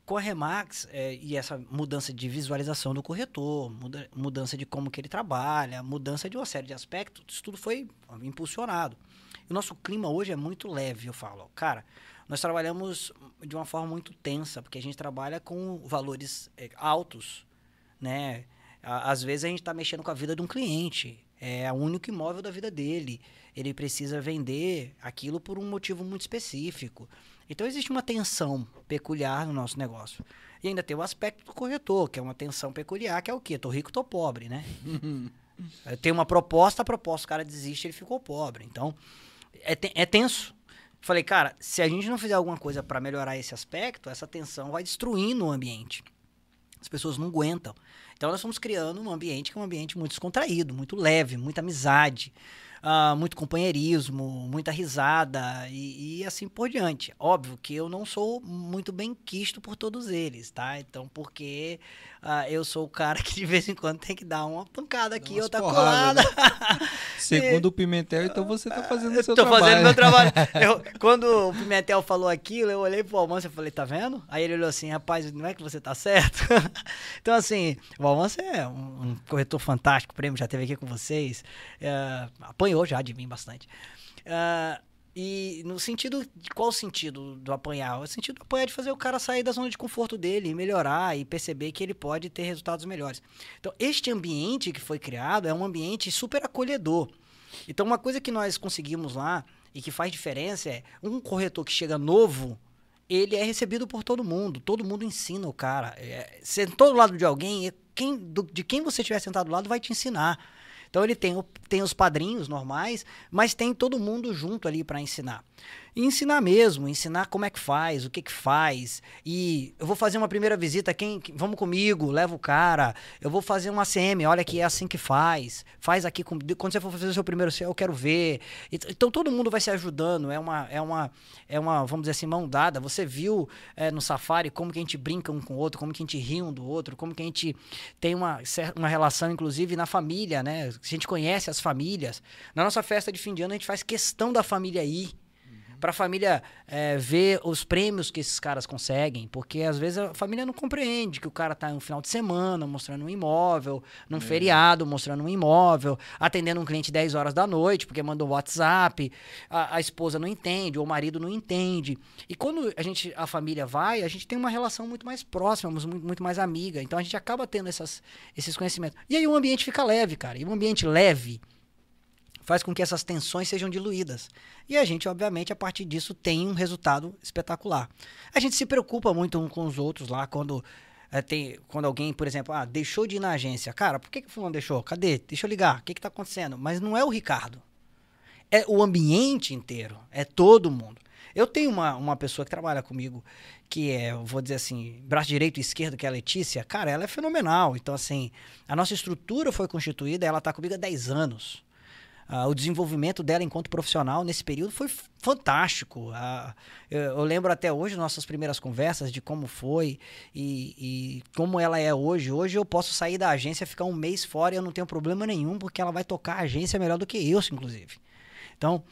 Com a Remax é, e essa mudança de visualização do corretor, muda, mudança de como que ele trabalha, mudança de uma série de aspectos, isso tudo foi impulsionado. O nosso clima hoje é muito leve, eu falo. Cara, nós trabalhamos de uma forma muito tensa, porque a gente trabalha com valores é, altos, né? Às vezes a gente está mexendo com a vida de um cliente. É o único imóvel da vida dele. Ele precisa vender aquilo por um motivo muito específico. Então existe uma tensão peculiar no nosso negócio. E ainda tem o aspecto do corretor, que é uma tensão peculiar, que é o quê? Tô rico, tô pobre, né? *laughs* tem uma proposta, a proposta, o cara desiste, ele ficou pobre. Então, é, é tenso. Falei, cara, se a gente não fizer alguma coisa para melhorar esse aspecto, essa tensão vai destruindo o ambiente. As pessoas não aguentam. Então nós fomos criando um ambiente que é um ambiente muito descontraído, muito leve, muita amizade uh, muito companheirismo, muita risada e, e, assim por diante. Óbvio que eu não sou muito bem quisto por todos eles, tá? Então, porque uh, eu sou o cara que de vez em quando tem que dar uma pancada aqui, outra colada. Né? *laughs* Segundo o Pimentel, então você tá fazendo o seu tô trabalho. Tô fazendo meu trabalho. *laughs* Eu, quando o Pimentel falou aquilo, eu olhei pro Almança e falei, tá vendo? Aí ele olhou assim, rapaz, não é que você tá certo? *laughs* então, assim, o Almança é um, um, corretor fantástico, prêmio já teve aqui com vocês. É, apanhou já de mim bastante. Uh, e no sentido de qual o sentido do apanhar? O sentido do apanhar é de fazer o cara sair da zona de conforto dele, melhorar e perceber que ele pode ter resultados melhores. Então, este ambiente que foi criado é um ambiente super acolhedor. Então, uma coisa que nós conseguimos lá e que faz diferença é um corretor que chega novo, ele é recebido por todo mundo. Todo mundo ensina o cara. É, sentou do lado de alguém, quem, do, de quem você estiver sentado do lado vai te ensinar. Então ele tem, tem os padrinhos normais, mas tem todo mundo junto ali para ensinar. E ensinar mesmo, ensinar como é que faz, o que que faz. E eu vou fazer uma primeira visita, quem vamos comigo, leva o cara. Eu vou fazer uma CM, olha que é assim que faz. Faz aqui com, quando você for fazer o seu primeiro eu quero ver. Então todo mundo vai se ajudando, é uma é uma é uma, vamos dizer assim, mão dada. Você viu é, no Safari como que a gente brinca um com o outro, como que a gente ri um do outro, como que a gente tem uma uma relação inclusive na família, né? A gente conhece as famílias. Na nossa festa de fim de ano a gente faz questão da família ir para a família é, ver os prêmios que esses caras conseguem, porque às vezes a família não compreende que o cara tá um final de semana mostrando um imóvel, num é. feriado mostrando um imóvel, atendendo um cliente 10 horas da noite porque mandou WhatsApp, a, a esposa não entende, ou o marido não entende. E quando a gente a família vai, a gente tem uma relação muito mais próxima, muito, muito mais amiga. Então a gente acaba tendo essas, esses conhecimentos. E aí o ambiente fica leve, cara. E um ambiente leve, faz com que essas tensões sejam diluídas. E a gente, obviamente, a partir disso tem um resultado espetacular. A gente se preocupa muito um com os outros lá quando é, tem, quando alguém, por exemplo, ah, deixou de ir na agência. Cara, por que, que o fulano deixou? Cadê? Deixa eu ligar. O que está acontecendo? Mas não é o Ricardo. É o ambiente inteiro. É todo mundo. Eu tenho uma, uma pessoa que trabalha comigo, que é, vou dizer assim, braço direito e esquerdo, que é a Letícia. Cara, ela é fenomenal. Então, assim, a nossa estrutura foi constituída, ela está comigo há 10 anos. Uh, o desenvolvimento dela enquanto profissional nesse período foi fantástico. Uh, eu, eu, lembro até hoje nossas primeiras conversas de como foi e, e, como ela é hoje. Hoje eu posso sair da agência, ficar um mês fora e eu não tenho problema nenhum, porque ela vai tocar a agência melhor do que eu, inclusive. Então,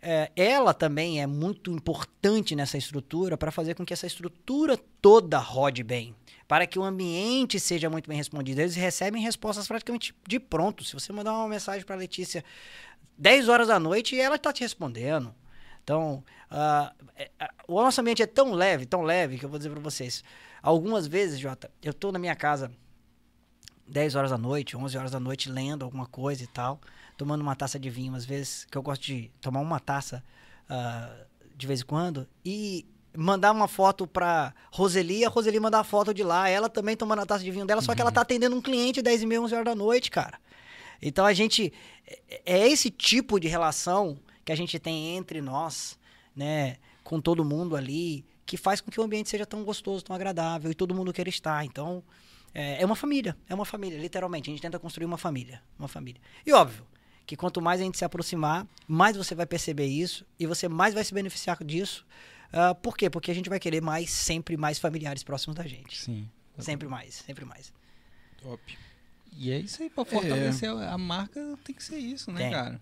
é, ela também é muito importante nessa estrutura para fazer com que essa estrutura toda rode bem para que o ambiente seja muito bem respondido. Eles recebem respostas praticamente de pronto. Se você mandar uma mensagem para a Letícia 10 horas da noite, ela está te respondendo. Então, uh, o nosso ambiente é tão leve, tão leve, que eu vou dizer para vocês. Algumas vezes, Jota, eu estou na minha casa 10 horas da noite, 11 horas da noite, lendo alguma coisa e tal, tomando uma taça de vinho, às vezes, que eu gosto de tomar uma taça uh, de vez em quando, e mandar uma foto pra Roseli, a Roseli mandar a foto de lá, ela também tomando a taça de vinho dela, só que ela tá atendendo um cliente 10 e meia, 11 horas da noite, cara. Então a gente. É é esse tipo de relação que a gente tem entre nós, né, com todo mundo ali, que faz com que o ambiente seja tão gostoso, tão agradável e todo mundo queira estar. Então, é, é uma família, é uma família, literalmente. A gente tenta construir uma família, uma família. E óbvio, que quanto mais a gente se aproximar, mais você vai perceber isso e você mais vai se beneficiar disso. Uh, por quê? Porque a gente vai querer mais, sempre mais familiares próximos da gente. Sim. Sempre mais, sempre mais. Top. E é isso aí, pra fortalecer a marca tem que ser isso, né, Tem. cara?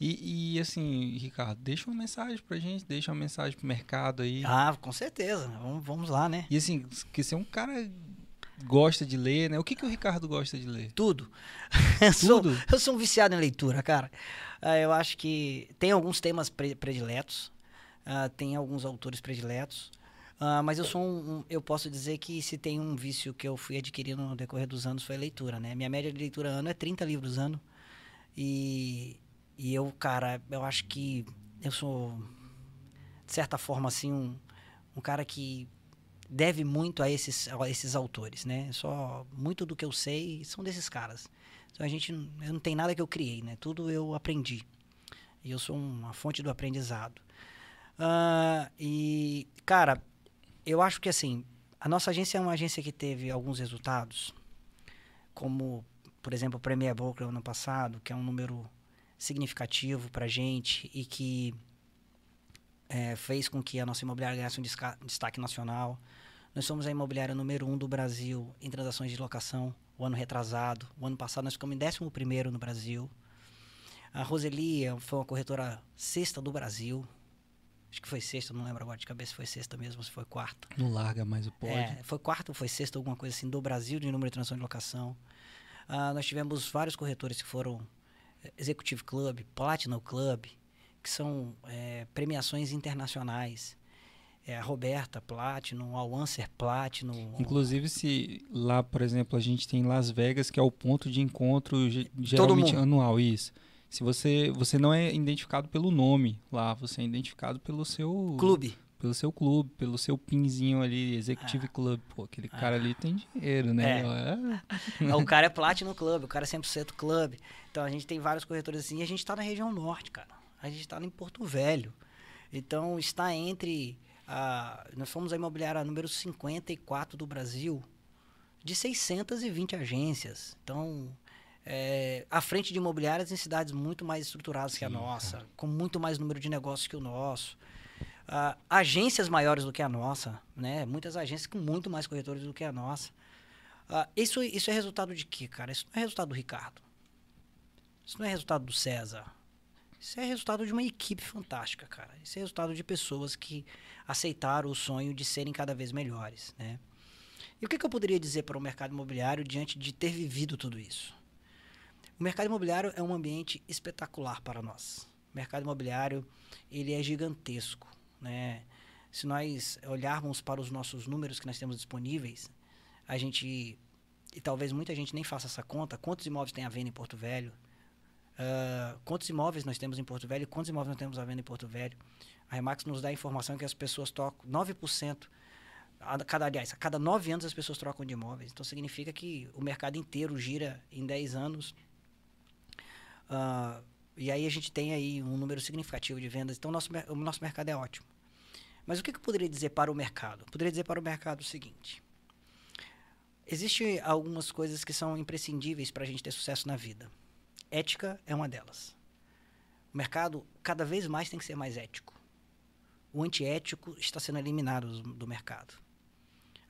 E, e, assim, Ricardo, deixa uma mensagem pra gente, deixa uma mensagem pro mercado aí. Ah, com certeza. Vamos, vamos lá, né? E assim, que você é um cara que gosta de ler, né? O que, que o Ricardo gosta de ler? Tudo. *laughs* eu, sou, Tudo? eu sou um viciado em leitura, cara. Ah, eu acho que tem alguns temas pre- prediletos, ah, tem alguns autores prediletos, ah, mas eu sou um, um- Eu posso dizer que se tem um vício que eu fui adquirindo no decorrer dos anos foi a leitura, né? Minha média de leitura ano é 30 livros ano. E, e eu, cara, eu acho que eu sou, de certa forma, assim, um, um cara que deve muito a esses, a esses autores, né? Só muito do que eu sei são desses caras. Então a gente, eu não tem nada que eu criei, né? Tudo eu aprendi. E eu sou uma fonte do aprendizado. Ah, e, cara, eu acho que assim, a nossa agência é uma agência que teve alguns resultados, como, por exemplo, o Premier Broker ano passado, que é um número significativo pra gente e que eh, fez com que a nossa imobiliária ganhasse um destaque nacional. Nós somos a imobiliária número um do Brasil em transações de locação, o ano retrasado. O ano passado nós ficamos em 11 no Brasil. A Roseli foi uma corretora sexta do Brasil. Acho que foi sexta, não lembro agora de cabeça se foi sexta mesmo, se foi quarta. Não larga mais o pódio. É, foi quarta ou foi sexta, alguma coisa assim, do Brasil de número de transação de locação. Ah, nós tivemos vários corretores que foram eh, Executive Club, Platinum Club, que são eh, premiações internacionais. É, a Roberta Platinum, a Wanser Platinum. Inclusive, se lá, por exemplo, a gente tem Las Vegas, que é o ponto de encontro ge- geralmente anual, isso. Se você, você não é identificado pelo nome lá, você é identificado pelo seu Clube. pelo seu clube, pelo seu pinzinho ali, Executive Club. Pô, aquele cara ali tem dinheiro, né? É. Ah, *laughs* o cara é Platinum Club, o cara é 100% Club. Então a gente tem vários corretores assim e a gente está na região norte, cara. A gente está em Porto Velho. Então está entre. a- nós fomos a imobiliária número 54 do Brasil, de 620 agências. Então, é, à frente de imobiliárias em cidades muito mais estruturadas que a Sim, nossa, com muito mais número de negócios que o nosso. Ah, agências maiores do que a nossa, né? Muitas agências com muito mais corretores do que a nossa. Ah, isso, isso é resultado de quê, cara? Isso não é resultado do Ricardo. Isso não é resultado do César. Isso é resultado de uma equipe fantástica, cara. Isso é resultado de pessoas que aceitaram o sonho de serem cada vez melhores, né? E o que, que eu poderia dizer para o mercado imobiliário diante de ter vivido tudo isso? O mercado imobiliário é um ambiente espetacular para nós. O mercado imobiliário, ele é gigantesco, né? Se nós olharmos para os nossos números que nós temos disponíveis, a gente e talvez muita gente nem faça essa conta, quantos imóveis tem à venda em Porto Velho? Ah, quantos imóveis nós temos em Porto Velho? Quantos imóveis nós temos à venda em Porto Velho? A Remax nos dá a informação que as pessoas tocam 9%. A cada, aliás, a cada 9 anos as pessoas trocam de imóveis. Então significa que o mercado inteiro gira em 10 anos. Ah, e aí a gente tem aí um número significativo de vendas. Então nosso, mer- o nosso mercado é ótimo. Mas o que que eu poderia dizer para o mercado? Eu poderia dizer para o mercado o seguinte. Existem algumas coisas que são imprescindíveis para a gente ter sucesso na vida. Ética é uma delas. O mercado cada vez mais tem que ser mais ético. O antiético está sendo eliminado do, do mercado.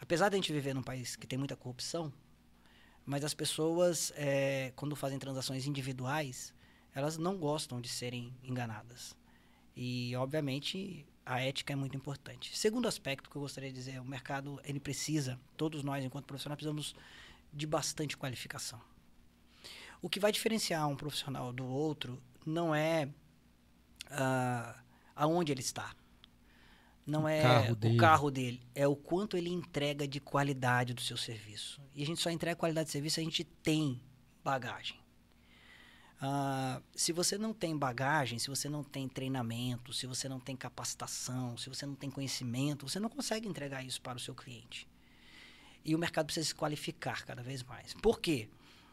Apesar de a gente viver num país que tem muita corrupção, mas as pessoas, eh, quando fazem transações individuais, elas não gostam de serem enganadas. E, obviamente, a ética é muito importante. Segundo aspecto que eu gostaria de dizer, o mercado ele precisa, todos nós enquanto profissionais precisamos de bastante qualificação. O que vai diferenciar um profissional do outro não é ah, aonde ele está. Não O é carro o dele. carro dele, é o quanto ele entrega de qualidade do seu serviço. E a gente só entrega qualidade de serviço se a gente tem bagagem. Ah, se você não tem bagagem, se você não tem treinamento, se você não tem capacitação, se você não tem conhecimento, você não consegue entregar isso para o seu cliente. E o mercado precisa se qualificar cada vez mais. Por quê?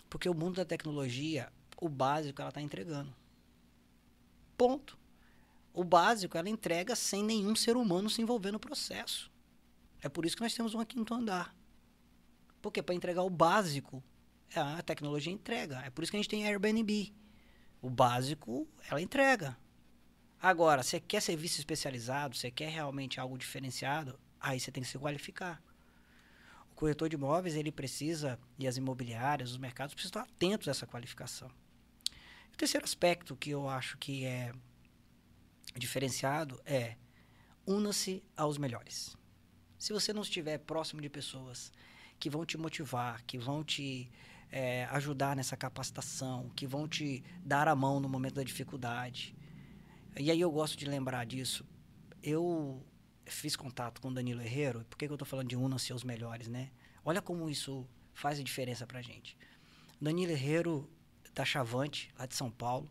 Porque o mundo da tecnologia, o básico ela está entregando. Ponto. O básico ela entrega sem nenhum ser humano se envolver no processo. É por isso que nós temos um quinto andar. Porque para entregar o básico, a tecnologia entrega. É por isso que a gente tem Airbnb. O básico, ela entrega. Agora, você quer serviço especializado, você quer realmente algo diferenciado, aí você tem que se qualificar. O corretor de imóveis, ele precisa, e as imobiliárias, os mercados precisam estar atentos a essa qualificação. O terceiro aspecto que eu acho que é diferenciado é una-se aos melhores. Se você não estiver próximo de pessoas que vão te motivar, que vão te é, ajudar nessa capacitação, que vão te dar a mão no momento da dificuldade. E aí eu gosto de lembrar disso. Eu fiz contato com o Danilo Herrero, por que, eu estou falando de una-se aos melhores, né? Olha como isso faz a diferença pra gente. Danilo Herrero, da Chavante, lá de São Paulo,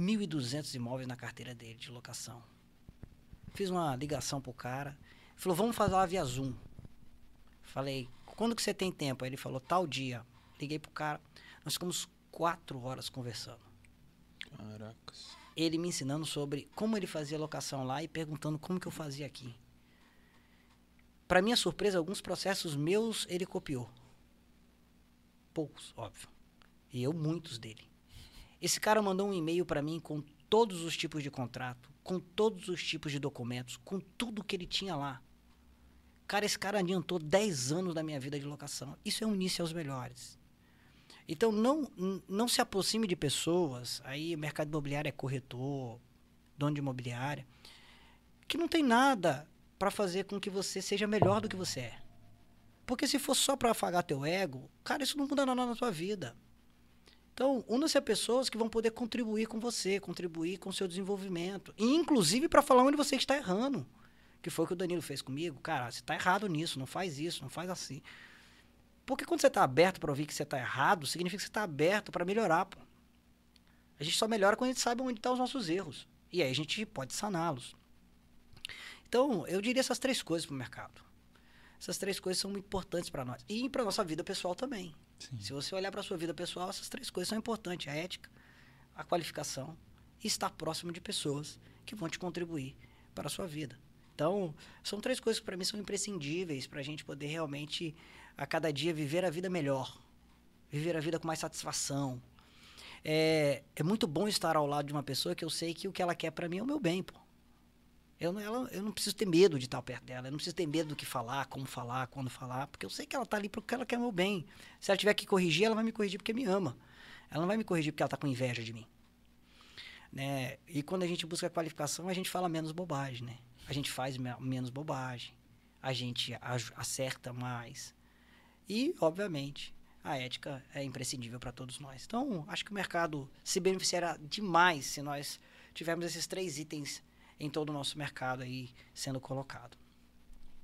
1.200 imóveis na carteira dele de locação. Fiz uma ligação pro cara, falou, vamos fazer lá via Zoom. Falei, quando que você tem tempo? Aí ele falou, tal dia. Liguei pro cara, nós ficamos quatro horas conversando. Caracas. Ele me ensinando sobre como ele fazia locação lá e perguntando como que eu fazia aqui. Para minha surpresa, alguns processos meus ele copiou. Poucos, óbvio. E eu muitos dele. Esse cara mandou um e-mail para mim com todos os tipos de contrato, com todos os tipos de documentos, com tudo que ele tinha lá. Cara, esse cara adiantou 10 anos da minha vida de locação. Isso é um início aos melhores. Então, não, não se aproxime de pessoas, aí mercado imobiliário é corretor, dono de imobiliária, que não tem nada para fazer com que você seja melhor do que você é. Porque se for só para afagar teu ego, cara, isso não muda nada na tua vida. Então, una-se a pessoas que vão poder contribuir com você, contribuir com o seu desenvolvimento. E, inclusive, para falar onde você está errando. Que foi o que o Danilo fez comigo. Cara, você está errado nisso, não faz isso, não faz assim. Porque quando você está aberto para ouvir que você está errado, significa que você está aberto para melhorar. Pô. A gente só melhora quando a gente sabe onde estão tá os nossos erros. E aí a gente pode saná-los. Então, eu diria essas três coisas para o mercado. Essas três coisas são muito importantes para nós. E para nossa vida pessoal também. Sim. Se você olhar para a sua vida pessoal, essas três coisas são importantes: a ética, a qualificação e estar próximo de pessoas que vão te contribuir para a sua vida. Então, são três coisas que para mim são imprescindíveis para a gente poder realmente, a cada dia, viver a vida melhor, viver a vida com mais satisfação. É, é muito bom estar ao lado de uma pessoa que eu sei que o que ela quer para mim é o meu bem, pô. Eu, ela, eu não preciso ter medo de estar perto dela, eu não preciso ter medo do que falar, como falar, quando falar, porque eu sei que ela está ali porque ela quer meu bem. Se ela tiver que corrigir, ela vai me corrigir porque me ama. Ela não vai me corrigir porque ela está com inveja de mim. Né? E quando a gente busca a qualificação, a gente fala menos bobagem, né? A gente faz me menos bobagem, a gente acerta mais. E, obviamente, a ética é imprescindível para todos nós. Então, acho que o mercado se beneficiará demais se nós tivermos esses três itens em todo o nosso mercado aí sendo colocado.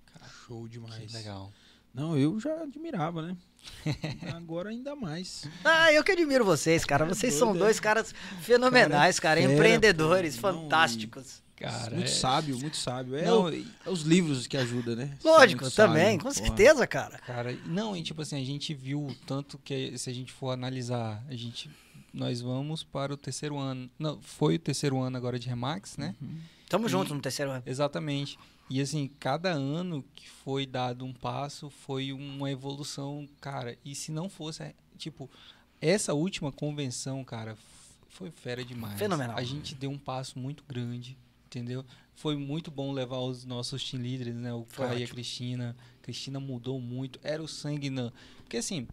Cara, show demais. Que legal. Não, eu já admirava, né? *laughs* Agora ainda mais. Ah, eu que admiro vocês, cara. É vocês é são dois caras fenomenais, cara. cara empreendedores, pô, fantásticos. Cara, muito é... sábio, muito sábio. É, não, o, é, os livros que ajudam, né? Lógico, também, sábio, com certeza, cara. Cara, não, e tipo assim, a gente viu tanto que se a gente for analisar, a gente nós vamos para o terceiro ano. Não, foi o terceiro ano agora de Remax, né? Uhum. Tamo junto no terceiro ano. Exatamente. E assim, cada ano que foi dado um passo foi uma evolução, cara. E se não fosse, tipo, essa última convenção, cara, foi fera demais. Fenomenal. A gente deu um passo muito grande, entendeu? Foi muito bom levar os nossos team leaders, né? O Caio e a Cristina. Cristina mudou muito. Era o sangue na. Porque assim,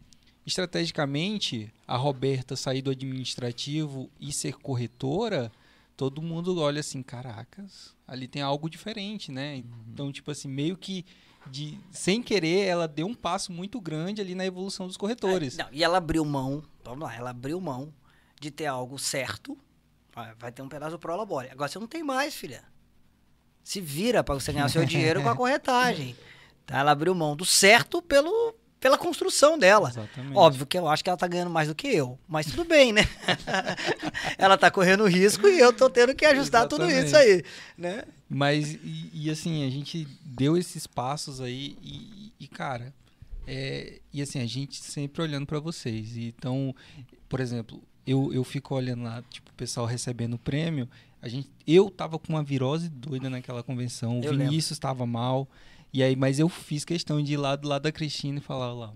estrategicamente, a Roberta sair do administrativo e ser corretora todo mundo olha assim, caracas, ali tem algo diferente, né? Uhum. Então, tipo assim, meio que de sem querer, ela deu um passo muito grande ali na evolução dos corretores. É, não, e ela abriu mão, vamos lá, ela abriu mão de ter algo certo. Vai ter um pedaço do prolabore. Agora você não tem mais, filha. Se vira para você ganhar seu *laughs* dinheiro com a corretagem. Tá? Ela abriu mão do certo pelo pela construção dela. Exatamente. Óbvio que eu acho que ela tá ganhando mais do que eu, mas tudo bem, né? *laughs* ela tá correndo risco e eu tô tendo que ajustar tudo Exatamente. isso aí, né? Mas, e, e assim, a gente deu esses passos aí e, e, cara, é, e assim, a gente sempre olhando pra vocês. Então, por exemplo, eu, eu fico olhando lá, tipo, o pessoal recebendo o prêmio. A gente, eu tava com uma virose doida naquela convenção, o Eu. Vinícius tava mal. E aí, mas eu fiz questão de ir lá do lado da Cristina e falar lá.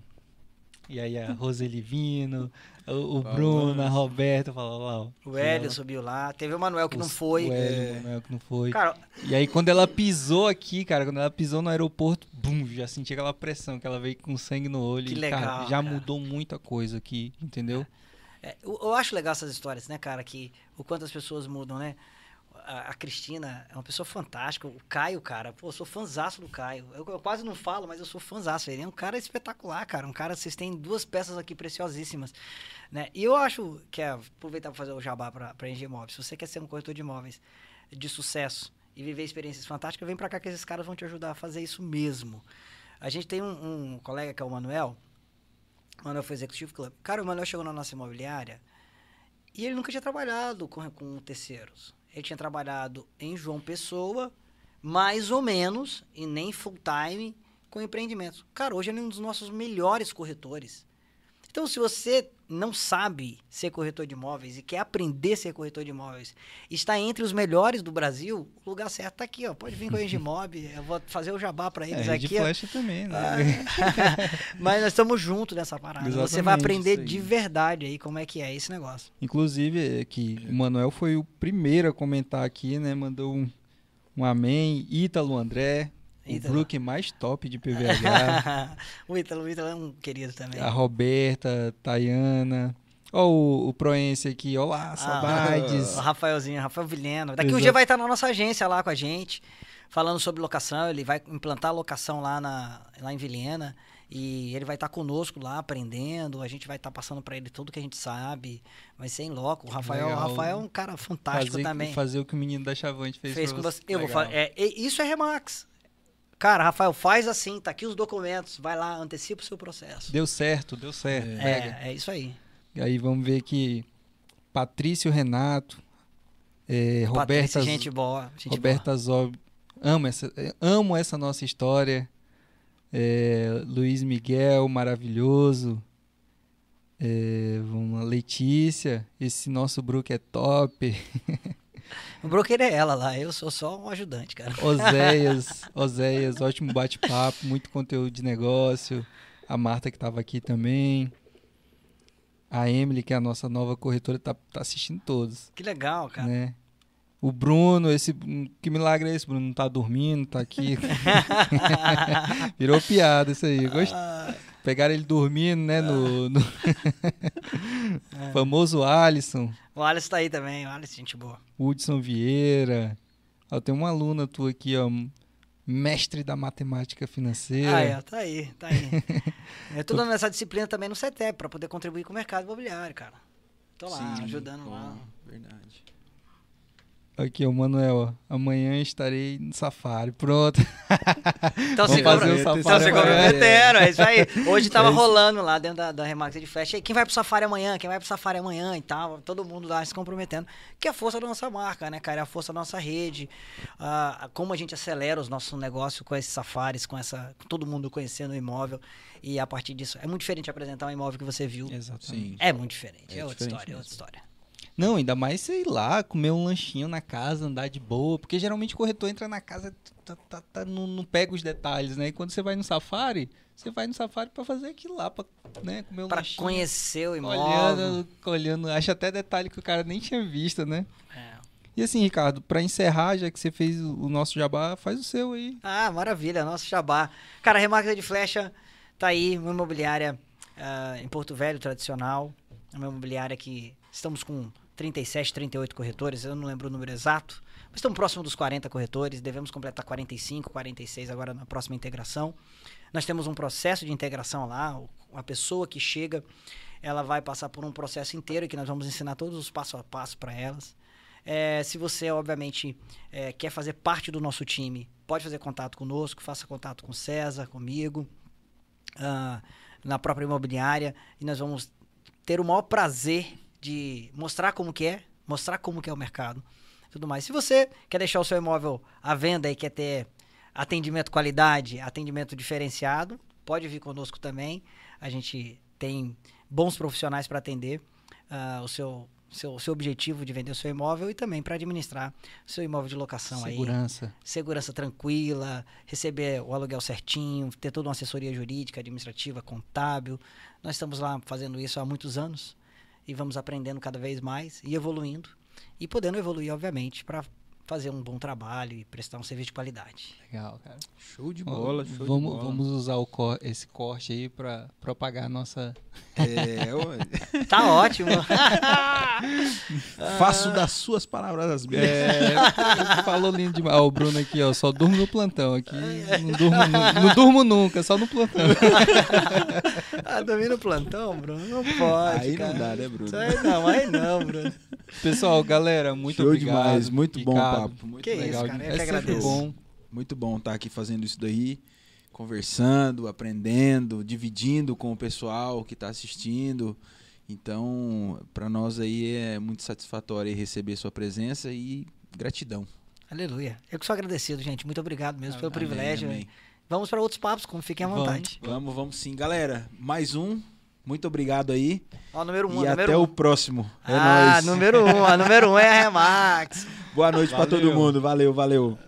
E aí a *laughs* Roseli vindo, o, o Bruno, a Roberta, falar lá. ó. O Hélio subiu lá, teve o Manuel que não foi. O Hélio, é, o Manuel que não foi. Cara, E aí, quando ela pisou aqui, cara, quando ela pisou no aeroporto, bum, já senti aquela pressão, que ela veio com sangue no olho. Que e, legal, cara, já cara. mudou muita coisa aqui, entendeu? É, eu, eu acho legal essas histórias, né, cara? Que o quanto as pessoas mudam, né? A, a Cristina é uma pessoa fantástica. O Caio, cara, pô, eu sou fãzaço do Caio. Eu, eu quase não falo, mas eu sou fãzaço. Ele é um cara espetacular, cara. Um cara, vocês têm duas peças aqui preciosíssimas, né? E eu acho que é aproveitar para fazer o jabá para Engie Imóveis. Se você quer ser um corretor de imóveis de sucesso e viver experiências fantásticas, vem para cá que esses caras vão te ajudar a fazer isso mesmo. A gente tem um, um colega que é o Manuel, o Manuel foi Executive Club. Cara, o Manuel chegou na nossa imobiliária e ele nunca tinha trabalhado com, com terceiros. Ele tinha trabalhado em João Pessoa, mais ou menos, e nem full time, com empreendimentos. Cara, hoje ele é um dos nossos melhores corretores. Então, se você não sabe ser corretor de imóveis e quer aprender a ser corretor de imóveis, está entre os melhores do Brasil, o lugar certo está aqui, ó. Pode vir com a Engimob, eu vou fazer o jabá para eles é, aqui. ó. flecha também, né? *laughs* Mas nós estamos juntos nessa parada. Você Exatamente, vai aprender de verdade aí como é que é esse negócio. Inclusive, é que o Manuel foi o primeiro a comentar aqui, né? Mandou um, um amém. Ítalo André, O Brook mais top de PVH. *laughs* o Ítalo, o Ítalo é um querido também. a Roberta, Tayana. Ó, o, o Proense aqui, olá, saudades. Ah, O Rafaelzinho, Rafael Vilhena. Daqui um Exato. dia vai estar na nossa agência lá com a gente, falando sobre locação. Ele vai implantar locação lá, na, lá em Vilhena. E ele vai estar conosco lá, aprendendo. A gente vai estar passando para ele tudo que a gente sabe. Vai ser em loco. O Rafael, o. Rafael é um cara fantástico fazer, também. fazer o que o menino da Chavante fez, fez com você. Eu vou falar. É, isso é Remax. Cara, Rafael, faz assim, tá aqui os documentos. Vai lá, antecipa o seu processo. Deu certo, deu certo. Pega. É, é isso aí. E aí vamos ver que Patrício Renato, é, Roberta, gente boa. Gente Roberta Zob, amo essa, é, amo essa nossa história. É, Luiz Miguel, maravilhoso. É, vamos lá, Letícia, esse nosso Brook é top. *laughs* O broker é ela lá, eu sou só um ajudante, cara. Oséias, *laughs* Oséias, ótimo bate-papo, muito conteúdo de negócio. A Marta que estava aqui também. A Emily, que é a nossa nova corretora, tá, tá assistindo todos, Que legal, cara. né? O Bruno, esse que milagre é esse? Bruno não tá dormindo, tá aqui. *laughs* Virou piada isso aí. Gost... Ah, Pegaram ele dormindo, né? No, no- *laughs* famoso Alisson, o Alisson tá aí também, o Alisson, gente boa. Hudson Vieira. Ó, tem uma aluna tua aqui, ó. Mestre da matemática financeira. Ah, é, tá aí, tá aí. *laughs* Eu tô dando essa disciplina também no CETEP, pra poder contribuir com o mercado imobiliário, cara. Tô lá, Sim, ajudando bom, lá. Verdade. Aqui, ó, Manuel, ó. Amanhã estarei no safari. Pronto. *laughs* Então Vamos fazer o Então safari você amanhã. comprometendo, é isso aí. Hoje tava É rolando lá dentro da, da Remax de. Aí, Quem vai pro Safari amanhã? Quem vai pro Safari amanhã e tal? Todo mundo lá se comprometendo. Que é a força da nossa marca, né, cara? É a força da nossa rede. Ah, como a gente acelera os nossos negócios com esses safaris, com essa. todo mundo conhecendo o imóvel. E a partir disso. É muito diferente apresentar um imóvel que você viu. Exatamente. É muito diferente. É, É outra diferente história, é outra história. Não, ainda mais, sei lá, comer um lanchinho na casa, andar de boa. Porque geralmente o corretor entra na casa, tá, tá, tá, não, não pega os detalhes, né? E quando você vai no safari, você vai no safari pra fazer aquilo lá, pra né, comer um Pra lanchinho. conhecer o imóvel. Olhando, olhando, acha até detalhe que o cara nem tinha visto, né? É. E assim, Ricardo, pra encerrar, já que você fez o nosso jabá, faz o seu aí. Ah, maravilha, nosso jabá. Cara, a Remarca de Flecha tá aí, uma imobiliária ah, em Porto Velho, tradicional. É uma imobiliária que estamos com 37, 38 corretores, eu não lembro o número exato, mas estamos próximo dos 40 corretores, devemos completar 45, 46 agora na próxima integração. Nós temos um processo de integração lá, uma pessoa que chega, ela vai passar por um processo inteiro que nós vamos ensinar todos os passo a passo para elas. É, se você, obviamente, é, quer fazer parte do nosso time, pode fazer contato conosco, faça contato com César, comigo. Ah, na própria imobiliária e nós vamos ter o maior prazer de mostrar como que é, mostrar como que é o mercado, tudo mais. Se você quer deixar o seu imóvel à venda e quer ter atendimento qualidade, atendimento diferenciado, pode vir conosco também. A gente tem bons profissionais para atender uh, o seu seu, seu objetivo de vender o seu imóvel e também para administrar o seu imóvel de locação segurança. aí. Segurança tranquila, receber o aluguel certinho, ter toda uma assessoria jurídica, administrativa, contábil. Nós estamos lá fazendo isso há muitos anos e vamos aprendendo cada vez mais e evoluindo e podendo evoluir, obviamente, para fazer um bom trabalho e prestar um serviço de qualidade. Legal, cara. Show de bola, show vamos, de bola. Vamos usar cor, esse corte aí para propagar a nossa. É, *laughs* tá ótimo. *laughs* Faço das suas palavras as minhas. É, falou lindo demais. Ó, o Bruno aqui, ó, só durmo no plantão aqui. *laughs* Não durmo, nu- não durmo nunca, só no plantão. Ah, dormir no plantão, Bruno? Não pode, Aí cara. não dá, né, Bruno? Isso aí não, aí não, Bruno. Pessoal, galera, muito Show obrigado. demais, muito bom Ricardo. papo. Muito Que legal. isso, cara, eu é que agradeço. bom. Muito bom estar aqui fazendo isso daí, conversando, aprendendo, dividindo com o pessoal que está assistindo. Então, para nós aí é muito satisfatório receber sua presença e gratidão. Aleluia. Eu que sou agradecido, gente. Muito obrigado mesmo pelo Amém, privilégio. amém. Vamos para outros papos, como fiquem à Vamos. vontade. Vamos, vamos sim. Galera, mais um. Muito obrigado aí. Ó, número um, e número até um. o próximo. É ah, nóis. número um. A número um é a Remax. Boa noite para todo mundo. Valeu, valeu.